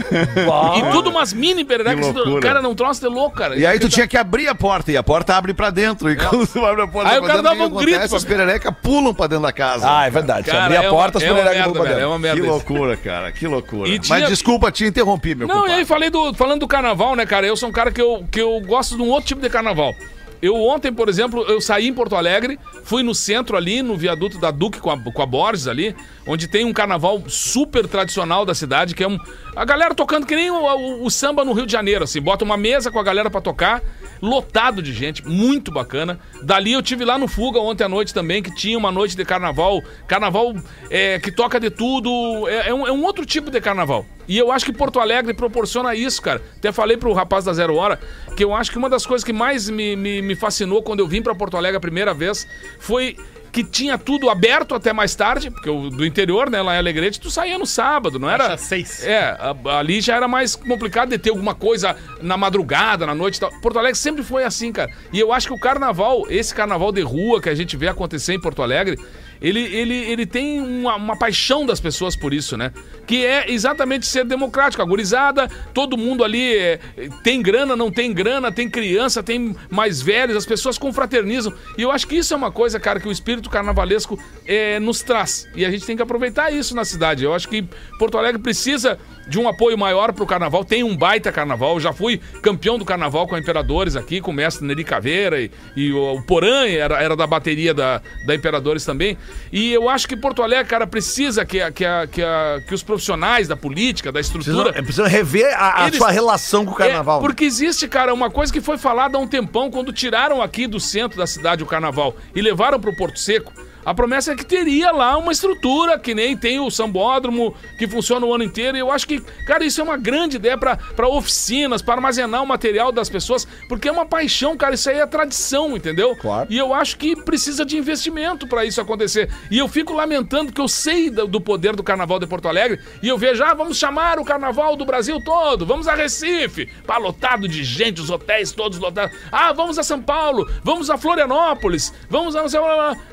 E tudo umas mini pererecas. Loucura. Cara, não troço de louco, cara. E aí tu tinha que abrir a porta, e a porta abre pra dentro. E quando tu abre a porta Aí pra o cara dentro, dava um grito acontece? As pererecas pulam pra dentro da casa. Ah, é verdade. Se Cara, abrir é a uma- porta, as é uma pererecas vão pra velho, É dentro. uma merda. que isso. loucura, cara, que loucura. Mas desculpa te interrompi, meu Não, e aí falei do, falando do carnaval, né, cara? Eu sou um cara que eu, que eu gosto de um outro tipo de carnaval. Eu ontem, por exemplo, eu saí em Porto Alegre, fui no centro ali, no viaduto da Duque com a, com a Borges ali, onde tem um carnaval super tradicional da cidade, que é um. A galera tocando que nem o, o- o samba no Rio de Janeiro, assim, bota uma mesa com a galera pra tocar, lotado de gente, muito bacana. Dali eu tive lá no Fuga ontem à noite também, que tinha uma noite de carnaval, carnaval é, que toca de tudo, é, é um, é um outro tipo de carnaval. E eu acho que Porto Alegre proporciona isso, cara. Até falei pro rapaz da Zero Hora que eu acho que uma das coisas que mais me, me, me fascinou quando eu vim pra Porto Alegre a primeira vez foi que tinha tudo aberto até mais tarde, porque do interior, né, lá em Alegrete, tu saía no sábado, não era? Acha seis. É, ali já era mais complicado de ter alguma coisa na madrugada, na noite e tal. Porto Alegre sempre foi assim, cara. E eu acho que o carnaval, esse carnaval de rua que a gente vê acontecer em Porto Alegre, ele, ele, ele tem uma, uma paixão das pessoas por isso, né? Que é exatamente ser democrático. A gurizada, todo mundo ali é, tem grana, não tem grana, tem criança, tem mais velhos, as pessoas confraternizam. E eu acho que isso é uma coisa, cara, que o espírito carnavalesco é, nos traz. E a gente tem que aproveitar isso na cidade. Eu acho que Porto Alegre precisa de um apoio maior pro carnaval. Tem um baita carnaval. Eu já fui campeão do carnaval com a Imperadores aqui, com o mestre Neri Caveira e, e o, o Porã era, era da bateria da, da Imperadores também. E eu acho que Porto Alegre, cara, precisa que, a- que, a- que, a- que os profissionais da política, da estrutura. precisam rever a, a Eles- sua relação com o carnaval. É, porque existe, cara, uma coisa que foi falada há um tempão, quando tiraram aqui do centro da cidade o carnaval e levaram pro Porto Seco. A promessa é que teria lá uma estrutura, que nem tem o sambódromo, que funciona o ano inteiro. E eu acho que, cara, isso é uma grande ideia pra oficinas, pra armazenar o material das pessoas, porque é uma paixão, cara. Isso aí é tradição, entendeu? Claro. E eu acho que precisa de investimento pra isso acontecer. E eu fico lamentando que eu sei do, do poder do Carnaval de Porto Alegre e eu vejo, ah, vamos chamar o Carnaval do Brasil todo, vamos a Recife, pá, lotado de gente, os hotéis todos lotados. Ah, vamos a São Paulo, vamos a Florianópolis, vamos a...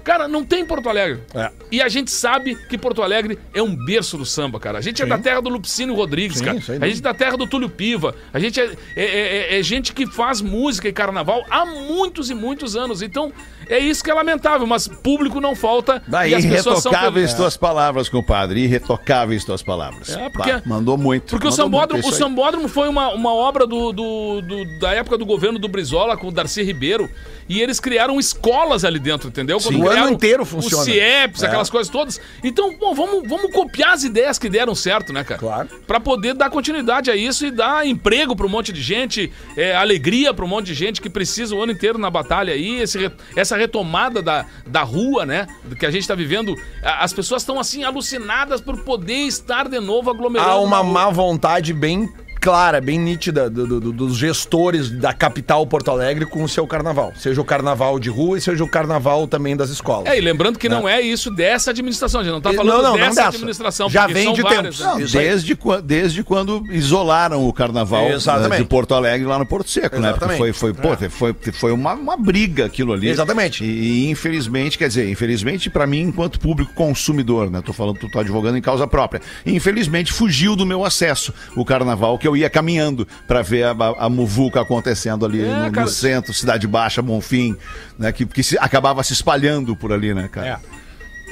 Cara, não tem Porto Alegre. É. E a gente sabe que Porto Alegre é um berço do samba, cara. A gente é da terra do Lupicínio Rodrigues, Sim, cara. A gente é da terra do Túlio Piva. A gente é, é- é- é gente que faz música e carnaval há muitos e muitos anos. Então, é isso que é lamentável, mas público não falta Daí, e as são irretocáveis felizes. tuas palavras, compadre. Irretocáveis tuas palavras. É, porque- mandou muito. Porque o mandou Sambódromo, muito, é o. Sambódromo foi uma, uma obra do, do- do- da época do governo do Brizola com o Darcy Ribeiro. E eles criaram escolas ali dentro, entendeu? Sim. O ano inteiro funciona. Os CIEPs, É. aquelas coisas todas. Então, bom, vamos, vamos copiar as ideias que deram certo, né, cara? Claro. Pra poder dar continuidade a isso e dar emprego pra um monte de gente, é, alegria pra um monte de gente que precisa o ano inteiro na batalha aí. Esse re- essa retomada da, da rua, né? Que a gente tá vivendo. As pessoas estão, assim, alucinadas por poder estar de novo aglomerando. Há uma má vontade bem clara, bem nítida do- do- do- dos gestores da capital Porto Alegre com o seu carnaval. Seja o carnaval de rua e seja o carnaval também das escolas. É, e lembrando que não é isso dessa administração, a gente não tá E- falando não, não, não dessa, dessa. administração. Já vem são de várias, tempos. né? Aí. desde, desde quando isolaram o carnaval Exatamente. né, de Porto Alegre lá no Porto Seco, né? Porque Exatamente. foi, foi, pô, foi, foi uma, uma briga aquilo ali. Exatamente. E, infelizmente, quer dizer, infelizmente pra mim, enquanto público consumidor, né? Tô falando, tô, tô advogando em causa própria. Infelizmente, fugiu do meu acesso o carnaval, que eu ia caminhando pra ver a, a, a muvuca acontecendo ali É, no, no centro, Cidade Baixa, Bonfim, né? Que, que se- acabava se espalhando por ali, né, cara? É,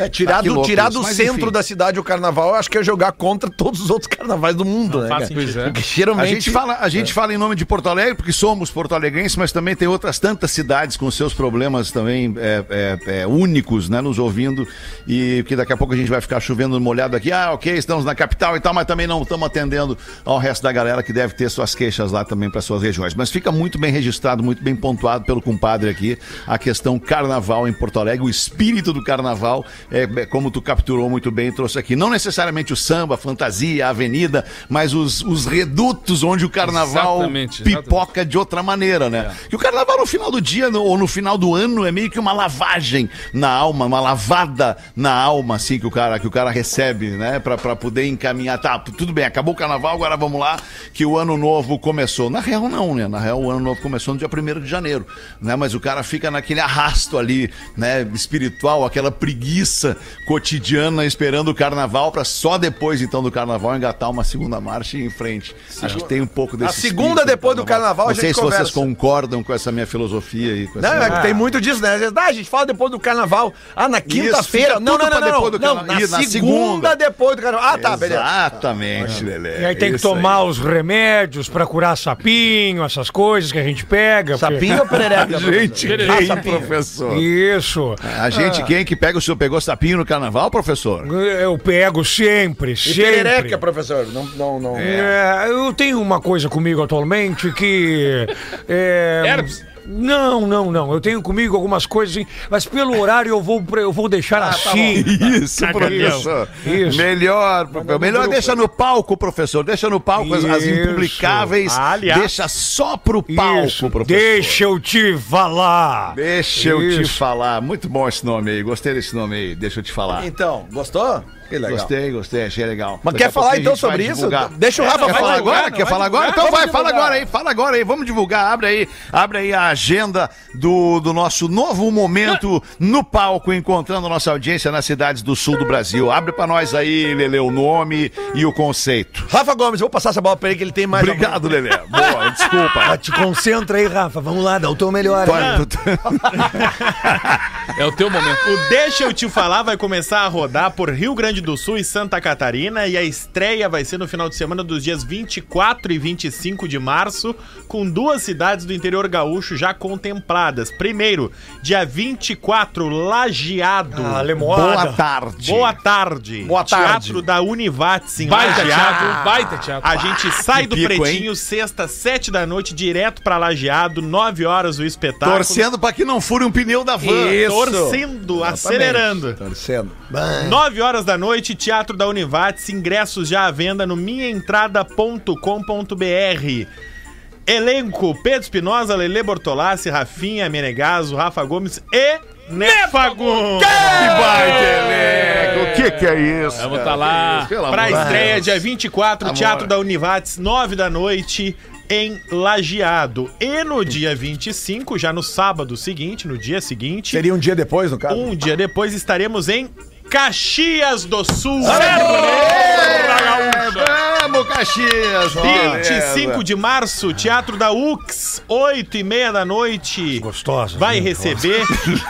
tirar Ah, que do, louco tirar do mas centro enfim. da cidade o carnaval, eu acho que é jogar contra todos os outros carnavais do mundo, né? faz cara? Pois é. Porque A geralmente. gente, fala, a gente fala em nome de Porto Alegre, porque somos porto-alegrenses, mas também tem outras tantas cidades com seus problemas também é, é, é, únicos, né, nos ouvindo. E que daqui a pouco a gente vai ficar chovendo molhado aqui. Ah, ok, estamos na capital e tal, mas também não estamos atendendo ao resto da galera que deve ter suas queixas lá também para suas regiões. Mas fica muito bem registrado, muito bem pontuado pelo compadre aqui, a questão carnaval em Porto Alegre, o espírito do carnaval, é, é, como tu capturou muito bem e trouxe aqui. Não necessariamente o samba, a fantasia, a avenida, mas os, os redutos onde o carnaval Exatamente, exatamente. pipoca de outra maneira, né? Que o carnaval no final do dia no- ou no final do ano é meio que uma lavagem na alma, uma lavada na alma, assim, que o cara, que o cara recebe, né? Pra, pra poder encaminhar. Tá, tudo bem, acabou o carnaval, agora vamos lá, que o ano novo começou. Na real, não, né? Na real, o ano novo começou no dia 1 de janeiro, né? Mas o cara fica naquele arrasto ali, né? Espiritual, aquela preguiça cotidiana esperando o carnaval pra só depois, então, do carnaval engatar uma segunda marcha e ir em frente. Acho que tem um pouco desse A segunda depois do carnaval, a Não sei se vocês conversa. concordam com essa minha filosofia aí. Com Não, essa... é tem muito disso, né? Vezes, ah, a gente fala depois do carnaval. Ah, na quinta-feira. Não, não, não, não. Não, do não, carnaval. na, segunda, segunda. depois do carnaval. Ah, tá, beleza. Exatamente, Lelé. E aí tem que tomar os remédios pra curar sapinho, essas coisas que a gente pega. porque- Sapinho ou perereca? <laughs> Gente, quem, Ah, professor? Isso. A gente, quem que pega o senhor? Pegou sapinho no carnaval, professor? Eu pego sempre, E sempre. perereca, professor. Não, não, não. É, eu tenho uma coisa comigo atualmente que. É, Herpes? Não, não, não. Eu tenho comigo algumas coisas, assim, mas pelo horário eu vou, eu vou deixar assim. <laughs> Isso, Cagalhão. professor. Isso. Melhor, professor. Melhor deixa no palco, professor. Deixa no palco as, as Isso. impublicáveis. Aliás. Deixa só pro palco, Isso. professor. Deixa eu te falar. Deixa eu te Isso. falar. Muito bom esse nome aí. Gostei desse nome aí. Deixa eu te falar. Então, gostou? Que legal. Gostei, gostei, achei legal. Mas Daqui quer falar então sobre isso? divulgar. Deixa o Rafa Quer falar agora. Quer falar agora? Então vai, fala agora aí, fala agora aí. Vamos divulgar. Abre aí, abre aí a agenda do, do nosso novo momento no palco, encontrando nossa audiência nas cidades do sul do Brasil. Abre pra nós aí, Lele, o nome e o conceito. Rafa Gomes, vou passar essa bola pra ele que ele tem mais. Obrigado, Lele. Boa, <laughs> desculpa. Ah, te concentra aí, Rafa. Vamos lá, dá o teu melhor. <laughs> É o teu momento. O Deixa Eu Te Falar vai começar a rodar por Rio Grande Grande do Sul e Santa Catarina. E a estreia vai ser no final de semana dos dias 24 e 25 de março, com duas cidades do interior gaúcho já contempladas. Primeiro, dia 24, Lajeado. Ah, Boa tarde. Boa tarde. Boa tarde. Teatro da Univates em Baita Lajeado. teatro, baita teatro. A gente sai do pico, Pretinho, sexta, sete da noite, direto pra Lajeado, nove horas o espetáculo. Torcendo pra que não fure um pneu da van. Isso. Torcendo, acelerando. Torcendo. 9 horas da noite, Teatro da Univates, ingressos já à venda no minhaentrada.com.br. Elenco: Pedro Espinosa, Lele Bortolassi, Rafinha Menegaso, Rafa Gomes e Nefagun. Que baita elenco. O que que é isso? Vamos cara? tá lá. Pelo Pra amor estreia, Deus. dia 24, Amor. Teatro da Univates, 9 da noite, em Lajeado. E no dia 25, já no sábado seguinte, no dia seguinte, Seria um dia depois, no caso? um dia depois, estaremos em Caxias do Sul. Certo, né? Vamos, Caxias. 25 de março, Teatro da UX, 8 e meia da noite. Gostosa. Vai receber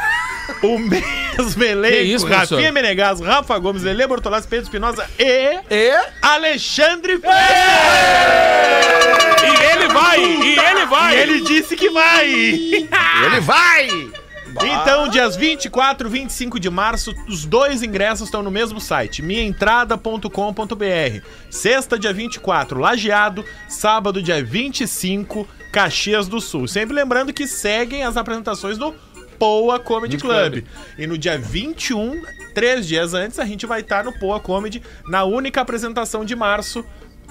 <laughs> o mesmo elenco. isso, professor? Rafinha Menegas, Rafa Gomes, Lele Bortolassi, Pedro Espinosa e E? Alexandre E ele vai, e ele vai. E ele disse que vai! Ele vai! Então, dias 24 e 25 de março, os dois ingressos estão no mesmo site, minhaentrada.com.br. Sexta, dia 24, Lajeado. Sábado, dia 25, Caxias do Sul. Sempre lembrando que seguem as apresentações do Poa Comedy Club. E no dia 21, três dias antes, a gente vai estar no Poa Comedy, na única apresentação de março,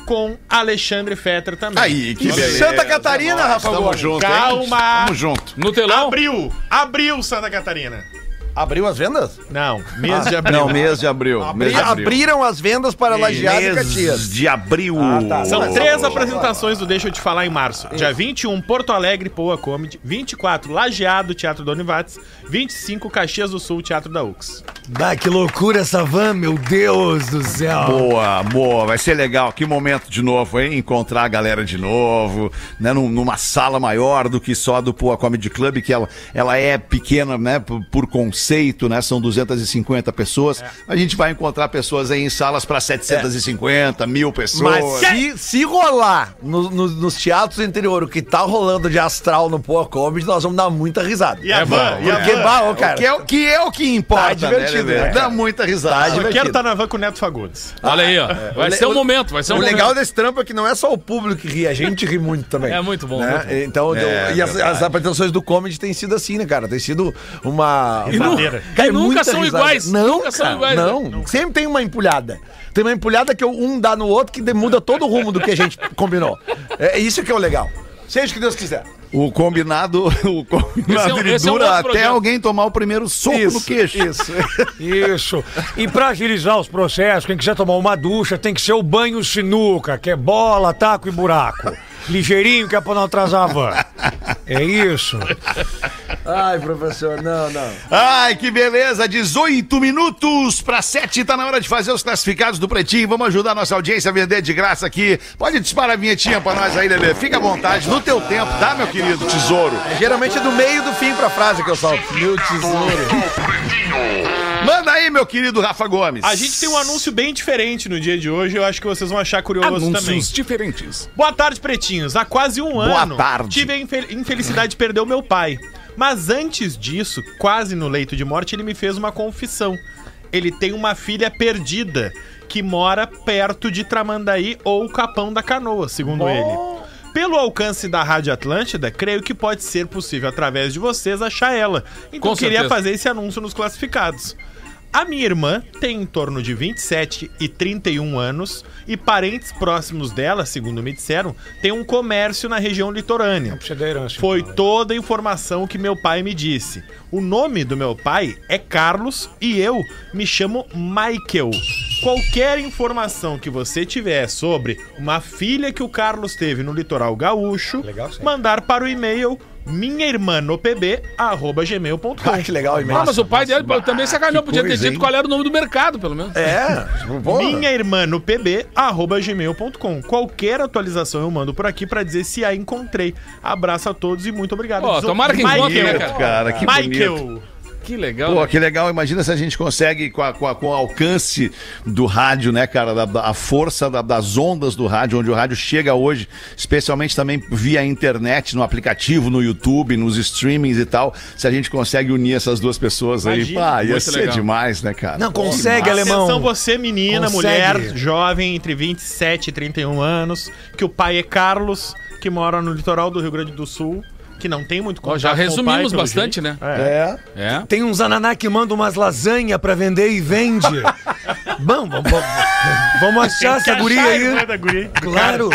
com Alexandre Fetter também. Aí, que beleza. Santa Catarina, Rafa Tamo junto, hein? Calma. Tamo junto. No telão? Abriu! Abriu, Santa Catarina! Abriu as vendas? Não, mês de abril. Não, mês de abril. mês de abril. Abriram as vendas para Lajeado e Mês Caxias. de abril. tá. São Mas- três apresentações do Deixa Eu Te Falar em março. Dia 21, Porto Alegre, Poa Comedy. 24, Lajeado, Teatro da Univates. 25, Caxias do Sul, Teatro da UX. Ah, que loucura essa van, meu Deus do céu. Boa, boa, vai ser legal. Que momento de novo, hein? Encontrar a galera de novo, né? Num- numa sala maior do que só do Poa Comedy Club, que ela, ela é pequena, né? Por, por conceito, né? São 250 pessoas. A gente vai encontrar pessoas aí em salas para 750, mil pessoas. Mas se, se rolar no- no- nos teatros do interior o que tá rolando de astral no Poa Comedy, nós vamos dar muita risada. E a van? E a Porque, van? bah, ô, cara, que, é, o- que é o que importa, Tá divertido, né, Lelê? né, Dá muita risada. Eu divertido. quero estar na van com o Neto Fagundes. Olha aí, ó. Vai O ser um momento, vai ser um o momento. legal desse trampo é que não é só o público que ri, a gente ri muito também. É muito bom, né? muito bom. Então, É, e as, as apresentações do comedy têm sido assim, né, cara? Tem sido uma. E nu- E nunca são risada. iguais. Não, nunca são cara, iguais. né? não. Sempre tem uma empulhada. Tem uma empulhada que um dá no outro que muda todo o rumo do que a gente combinou. É isso que é o legal. Seja o que Deus quiser. O combinado, <laughs> o combinado Esse é um- esse é um dura outro até projeto. alguém tomar o primeiro soco no queixo. Isso. <laughs> Isso. E pra agilizar os processos, quem quiser tomar uma ducha, tem que ser o banho sinuca, que é bola, taco e buraco. Ligeirinho, que é pra não atrasar a van. É isso. Ai, professor, não, não. Ai, que beleza! 18 minutos para 7. Tá na hora de fazer os classificados do Pretinho. Vamos ajudar a nossa audiência a vender de graça aqui. Pode disparar a vinhetinha pra nós aí, Lelê. Fica à vontade, no teu tempo, tá, meu querido tesouro? Geralmente é do meio do fim pra frase que eu solto. Meu tesouro. Manda aí, meu querido Rafa Gomes. A gente tem um anúncio bem diferente no dia de hoje, eu acho que vocês vão achar curioso também. diferentes. Boa tarde, pretinhos. Há quase um Boa ano tarde. tive a infel- infelicidade de perder o meu pai. Mas antes disso, quase no leito de morte, ele me fez uma confissão. Ele tem uma filha perdida que mora perto de Tramandaí ou Capão da Canoa, segundo ele. Pelo alcance da Rádio Atlântida, creio que pode ser possível, através de vocês, achar ela. Então Com queria certeza. fazer esse anúncio nos classificados. A minha irmã tem em torno de 27 e 31 anos e parentes próximos dela, segundo me disseram, tem um comércio na região litorânea. Da herança. Foi então, né? toda a informação que meu pai me disse. O nome do meu pai é Carlos e eu me chamo Michael. Qualquer informação que você tiver sobre uma filha que o Carlos teve no litoral gaúcho, Legal, mandar para o e-mail minha irmã no pb, arroba gmail.com. Ah, que legal, Ah, imenso. mas o pai dele também sacaneou. Podia ter coisa, dito hein? qual era o nome do mercado, pelo menos. É, porra. Minha irmã no pb, arroba gmail.com. Qualquer atualização eu mando por aqui pra dizer se a encontrei. Abraço a todos e muito obrigado. Ó, Diz o tomara que encontre, né, Michael. cara? Cara, que Michael. bonito. Que legal. Pô, né? que legal. Imagina se a gente consegue, com, a- com a- com o alcance do rádio, né, cara? Da, da- a força da- das ondas do rádio, onde o rádio chega hoje, especialmente também via internet, no aplicativo, no YouTube, nos streamings e tal. Se a gente consegue unir essas duas pessoas aí, Imagina, pá, ia ser legal. demais, né, cara? Não, consegue, alemão. Atenção você, menina, Consegue. mulher, jovem, entre 27 e 31 anos, que o pai é Carlos, que mora no litoral do Rio Grande do Sul, que não tem muito Ó, contato já com o pai, resumimos pelo bastante, jeito. né? É. É. Tem uns ananá que mandam umas lasanha pra vender e vende. <laughs> Bom, vamos, vamos, vamos achar essa guria aí. irmã da guria. Claro.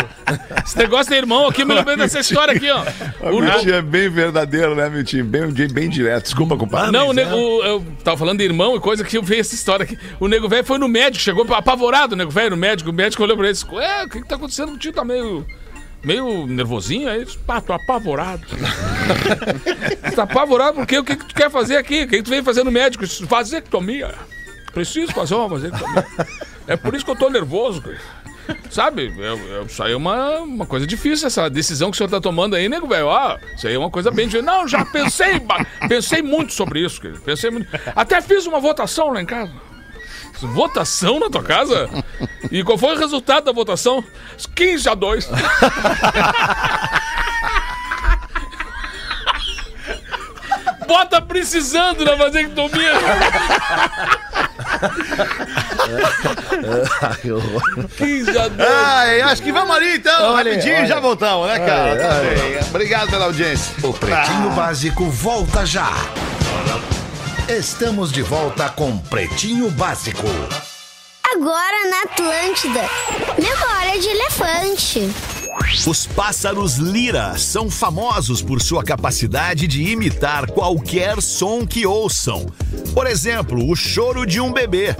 Esse negócio de irmão aqui, eu me lembrei dessa história aqui, ó. O Miltinho é bem verdadeiro, né, Miltinho? Bem, bem, direto. Desculpa, compadre. Não, o nego, o- eu tava falando de irmão e coisa que eu vi essa história aqui. O nego velho foi no médico, chegou apavorado, o nego velho no médico. O médico olhou pra ele e disse: É, o que, que tá acontecendo? O tio tá meio. Meio nervosinho, aí ele disse, pá, tô apavorado. tá apavorado porque o que, que tu quer fazer aqui? O que, que tu veio fazer no médico? Vasectomia. Preciso fazer uma vasectomia. É por isso que eu tô nervoso, cara. Sabe, eu, eu, isso aí é uma, uma coisa difícil, essa decisão que o senhor tá tomando aí, nego, velho. Ah, isso aí é uma coisa bem difícil. Não, já pensei, pensei muito sobre isso, querido. Pensei muito. Até fiz uma votação lá em casa. Votação na tua casa? E qual foi o resultado da votação? 15 a 2. Bota precisando na vasectomia. 15 a 2. Ai, acho que vamos ali então, Olha, rapidinho, olha. já voltamos, né, cara? Obrigado pela audiência. O Pretinho Básico volta já. Estamos de volta com Pretinho Básico. Agora na Atlântida. Memória de elefante. Os pássaros lira são famosos por sua capacidade de imitar qualquer som que ouçam. Por exemplo, o choro de um bebê,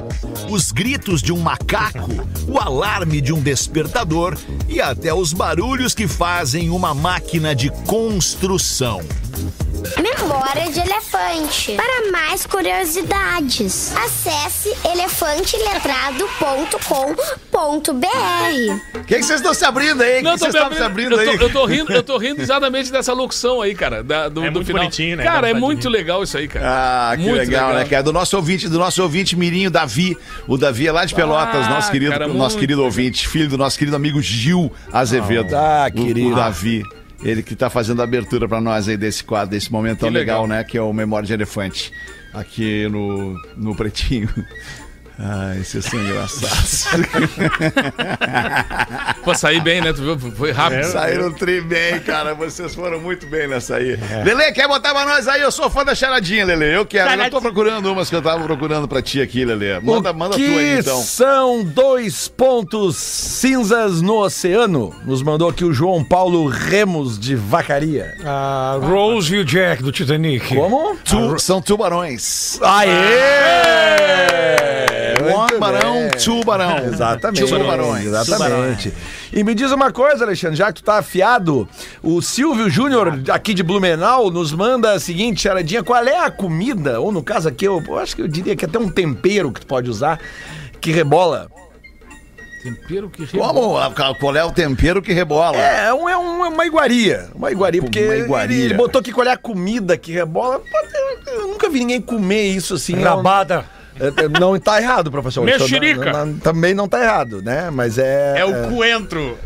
os gritos de um macaco, o alarme de um despertador e até os barulhos que fazem uma máquina de construção. Memória de elefante. Para mais curiosidades, acesse elefanteletrado.com.br. O que vocês estão se abrindo aí? O que Não, que vocês estão se abrindo eu, tô, aí? eu tô rindo, eu tô rindo exatamente dessa locução aí, cara. da- do, É do muito final. bonitinho, né? Cara, é muito legal isso aí, cara. Ah, que Muito legal, né, cara? Do nosso ouvinte, do nosso ouvinte Mirinho Davi. O Davi é lá de Pelotas, Ah, nosso querido, cara, nosso querido ouvinte, filho do nosso querido amigo Gil Azevedo. Ah, O- querido. O, Davi. Ele que tá fazendo a abertura pra nós aí desse quadro, desse momento tão legal, legal. né? Que é o Memória de Elefante. Aqui no, no Pretinho. Ai, vocês são engraçados. <laughs> Pô, sair bem, né? Tu viu? Foi rápido. Saíram tri bem, cara. Vocês foram muito bem nessa aí. Lele, quer botar pra nós aí? Eu sou fã da charadinha, Lele. Eu quero. Eu tô procurando umas que eu tava procurando pra ti aqui, Lele. Manda, o manda que tu aí, então. são dois pontos cinzas no oceano? Nos mandou aqui o João Paulo Remos de Vacaria. A Rose e o Jack do Titanic. Como? Tu- são tubarões. Aê! Um Muito tubarão, bem. tubarão. <laughs> Exatamente. Tubarões. Exatamente. E me diz uma coisa, Alexandre, já que tu tá afiado, o Silvio Júnior, aqui de Blumenau, nos manda a seguinte charadinha: qual é a comida, ou no caso aqui, eu, eu acho que eu diria que até um tempero que tu pode usar, que rebola? Tempero que Como? Qual é o tempero que rebola? É, um, é, um- é uma iguaria. Uma iguaria, porque Uma iguaria. Ele, ele botou aqui qual é a comida que rebola. Eu, eu nunca vi ninguém comer isso assim. é Rabada. É, é, Não tá errado, professor. Mexerica. Não- não- Também não tá errado, né? Mas é. É o coentro.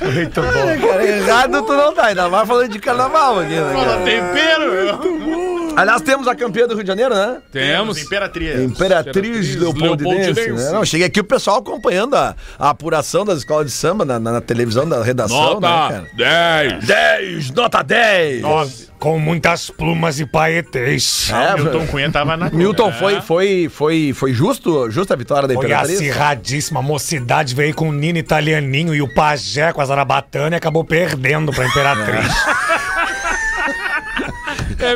Muito bom. É, cara, errado tu não tá, ainda mais falando de carnaval aqui, né, Fala tempero. Aliás, temos a campeã do Rio de Janeiro, né? Temos. Imperatriz. Imperatriz Leopoldinense. Leopoldinense. Né? Não, chega aqui o pessoal acompanhando a, a apuração das escolas de samba na, na- na televisão da redação, né, Nota cara? 10. 10, nota 10! Com muitas plumas e paetês. É, Milton Cunha tava na <laughs> Milton, É. foi, foi, foi, foi justo, justa a vitória da Foi Imperatriz? acirradíssima. A mocidade veio com o Nino italianinho e o pajé com a zarabatana e acabou perdendo pra Imperatriz. <laughs>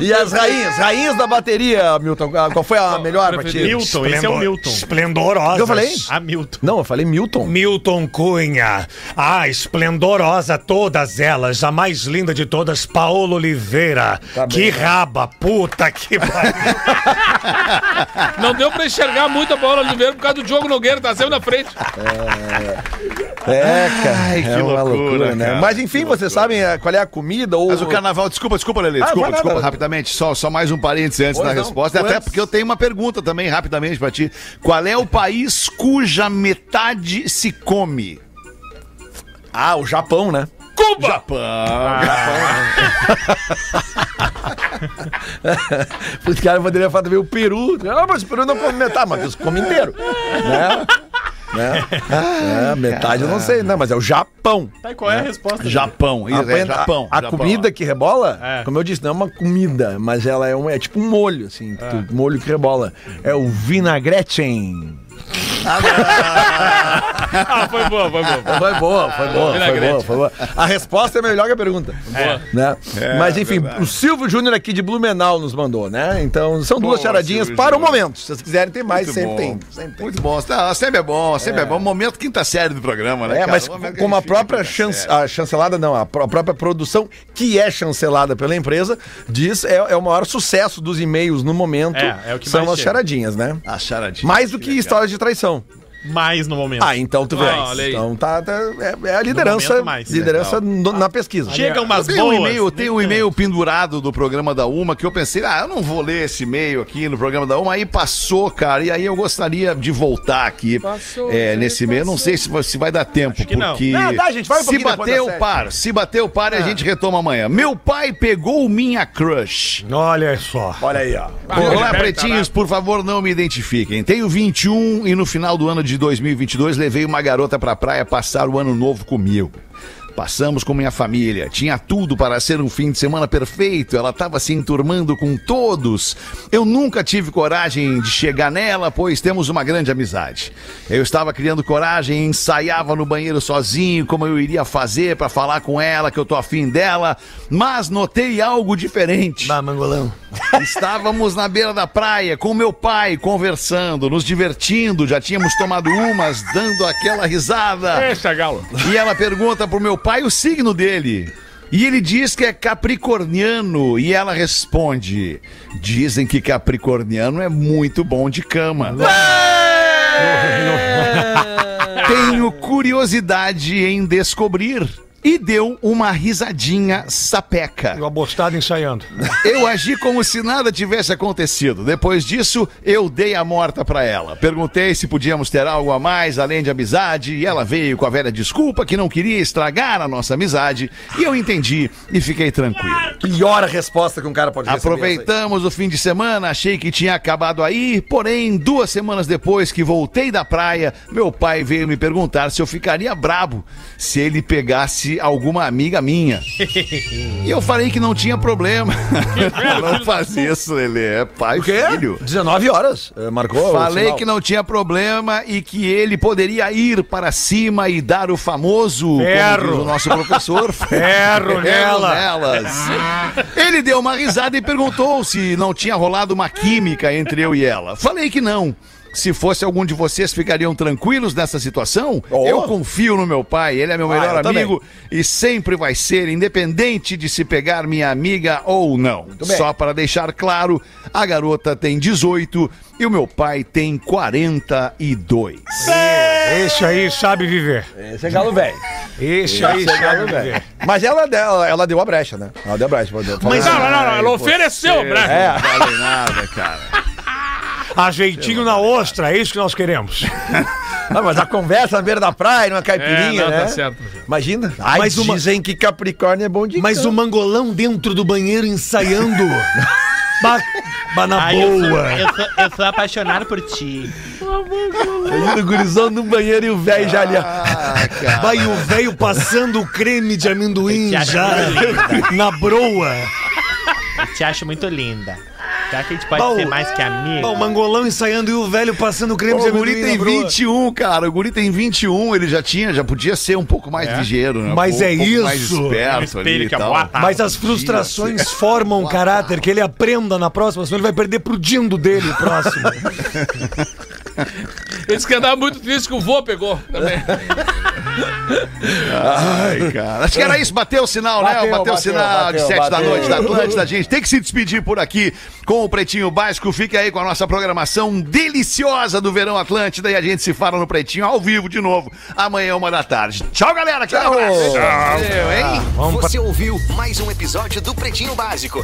E as rainhas, rainhas da bateria, Milton, qual foi a melhor ti? Milton, esse é o Milton. Esplendorosa. Eu falei? A Milton. Não, eu falei Milton. Milton Cunha. Ah, esplendorosa todas elas. A mais linda de todas, Paola Oliveira. Tá que bem. raba, puta que pariu. <laughs> Não deu pra enxergar muito a Paula Oliveira por causa do Diogo Nogueira, tá sempre na frente. É, cara. Ai, que é uma loucura, loucura, né? cara. Mas enfim, vocês sabem eh, qual é a comida ou. Mas o carnaval, desculpa, desculpa, Lelê, Ah, desculpa, nada. desculpa, rapidamente, só, só mais um parênteses antes Pois da não, resposta, até porque eu tenho uma pergunta também, rapidamente, pra ti. Qual é o país cuja metade se come? Ah, o Japão, né? Cuba! Japão. <laughs> Os caras poderiam falar também o Peru. Ah, mas o Peru não come metade, mas eles comem inteiro. Né? Né? <laughs> É, metade eu não sei, né? Mas é o Japão. Tá, e qual é a resposta? Japão, isso, é, A- Japão. A, a Japão. comida que rebola, É. como eu disse, não é uma comida, mas ela é, um, é tipo um molho, assim, tu- molho que rebola. É o vinagretten. Ah, foi boa, foi boa. Foi boa, foi boa, foi boa, foi boa. A resposta é melhor que a pergunta. Né? Mas enfim, o Silvio Júnior aqui de Blumenau nos mandou, né? Então são duas Boa, charadinhas Silvio para o momento. Se vocês quiserem ter mais, Muito sempre tem. Sempre tem. Muito bom. Tá, sempre é bom, sempre é, bom. Momento quinta série do programa, né? É, cara? mas Um momento que como a gente fica própria chance, a chancelada, não, a, pró- a própria produção, que é chancelada pela empresa, diz é, é o maior sucesso dos e-mails no momento. É, é o que são mais as chega. charadinhas, né? A charadinha. Mais do que histórias de traição. Mais no momento. Ah, então tu vê. Ah, olha aí. então tá, tá- é, é a liderança, momento mais. liderança no- na pesquisa. Chega umas um boas. e-mail, tem um e-mail pendurado do programa da Uma que eu pensei, ah, eu não vou ler esse e-mail aqui no programa da Uma. Aí passou, cara, e aí eu gostaria de voltar aqui Passou, é, né, nesse e-mail. Não sei se vai, se vai dar tempo, que não. porque Não, dá, gente, vai um se bater o par, se bater o par, a gente retoma amanhã. Meu pai pegou minha crush. Olha só. Olha aí, ó. Olá, pretinhos, por favor, não me identifiquem. Tenho 21 e no final do ano de 2022 levei uma garota pra praia passar o ano novo comigo. Passamos com minha família, tinha tudo para ser um fim de semana perfeito, ela estava se enturmando com todos. Eu nunca tive coragem de chegar nela, pois temos uma grande amizade. Eu estava criando coragem, ensaiava no banheiro sozinho como eu iria fazer para falar com ela que eu tô afim dela, mas notei algo diferente. Dá, mangolão. Estávamos na beira da praia com meu pai conversando, nos divertindo, já tínhamos tomado umas, dando aquela risada. Galo. E ela pergunta pro meu pai o signo dele. E ele diz que é capricorniano. E ela responde: Dizem que capricorniano é muito bom de cama. Tenho curiosidade em descobrir. E deu uma risadinha sapeca. O abostado ensaiando. Eu agi como se nada tivesse acontecido. Depois disso, eu dei a morta pra ela. Perguntei se podíamos ter algo a mais além de amizade e ela veio com a velha desculpa que não queria estragar a nossa amizade e eu entendi e fiquei tranquilo. Pior a resposta que um cara pode receber. Aproveitamos o fim de semana, achei que tinha acabado aí, porém, duas semanas depois que voltei da praia, meu pai veio me perguntar se eu ficaria brabo se ele pegasse alguma amiga minha. <laughs> e eu falei que não tinha problema. <laughs> não faz isso, ele é pai O quê? e filho. 19 horas. eh, Marcou? Falei que não tinha problema e que ele poderia ir para cima e dar o famoso, Ferro. como diz o nosso professor, <laughs> Ferro nela. nelas. Ele deu uma risada e perguntou se não tinha rolado uma química entre eu e ela. Falei que não. Se fosse algum de vocês, ficariam tranquilos nessa situação? Oh. Eu confio no meu pai, ele é meu Ah, melhor também. amigo e sempre vai ser, independente de se pegar minha amiga ou não. Só para deixar claro, a garota tem 18 e o meu pai tem 42. Esse aí sabe viver. Esse é galo velho. Esse aí é sabe galo viver. velho. Mas ela, ela, ela deu a brecha, né? Ela deu a brecha. Mas Mas não, não, não, ela ofereceu, né? É. Não vale nada, cara. Ajeitinho na ostra, é isso que nós queremos. <laughs> Ah, mas a conversa na beira da praia, numa caipirinha, É, não, né? tá certo. Imagina. Ai, Mas uma- dizem que Capricórnio é bom de Mas o mangolão dentro do banheiro ensaiando. <laughs> Ba, ba na Ai, eu, sou, boa. eu, sou, eu sou apaixonado por ti. Imagina o gurizão no banheiro e o velho já ali. ó. Ah. Vai o velho passando o creme de amendoim já na broa. Eu te acho muito linda. Será que a gente pode Bom, ser mais que amigo? Bom, o mangolão ensaiando e o velho passando creme Pô, de o guri tem na broa. 21, cara. O guri tem 21, ele já tinha, já podia ser um pouco mais ligeiro, né? Mas um é pouco mais isso. Um esperto ali e que é tal. Mas as frustrações formam um caráter que ele aprenda na próxima, senão ele vai perder pro dindo dele o próximo. <laughs> <laughs> Ele disse que andava muito triste que o vô pegou também. <laughs> Ai, cara. Acho que era isso. Bateu o sinal, né? Bateu, Bateu, o bateu, sinal de bateu, 7 da bateu. noite da Atlântida. A gente tem que se despedir por aqui com o Pretinho Básico. Fique aí com a nossa programação deliciosa do Verão Atlântida e a gente se fala no Pretinho ao vivo de novo amanhã, uma da tarde. Tchau, galera. Aquele abraço. Valeu, hein? Você ouviu mais um episódio do Pretinho Básico.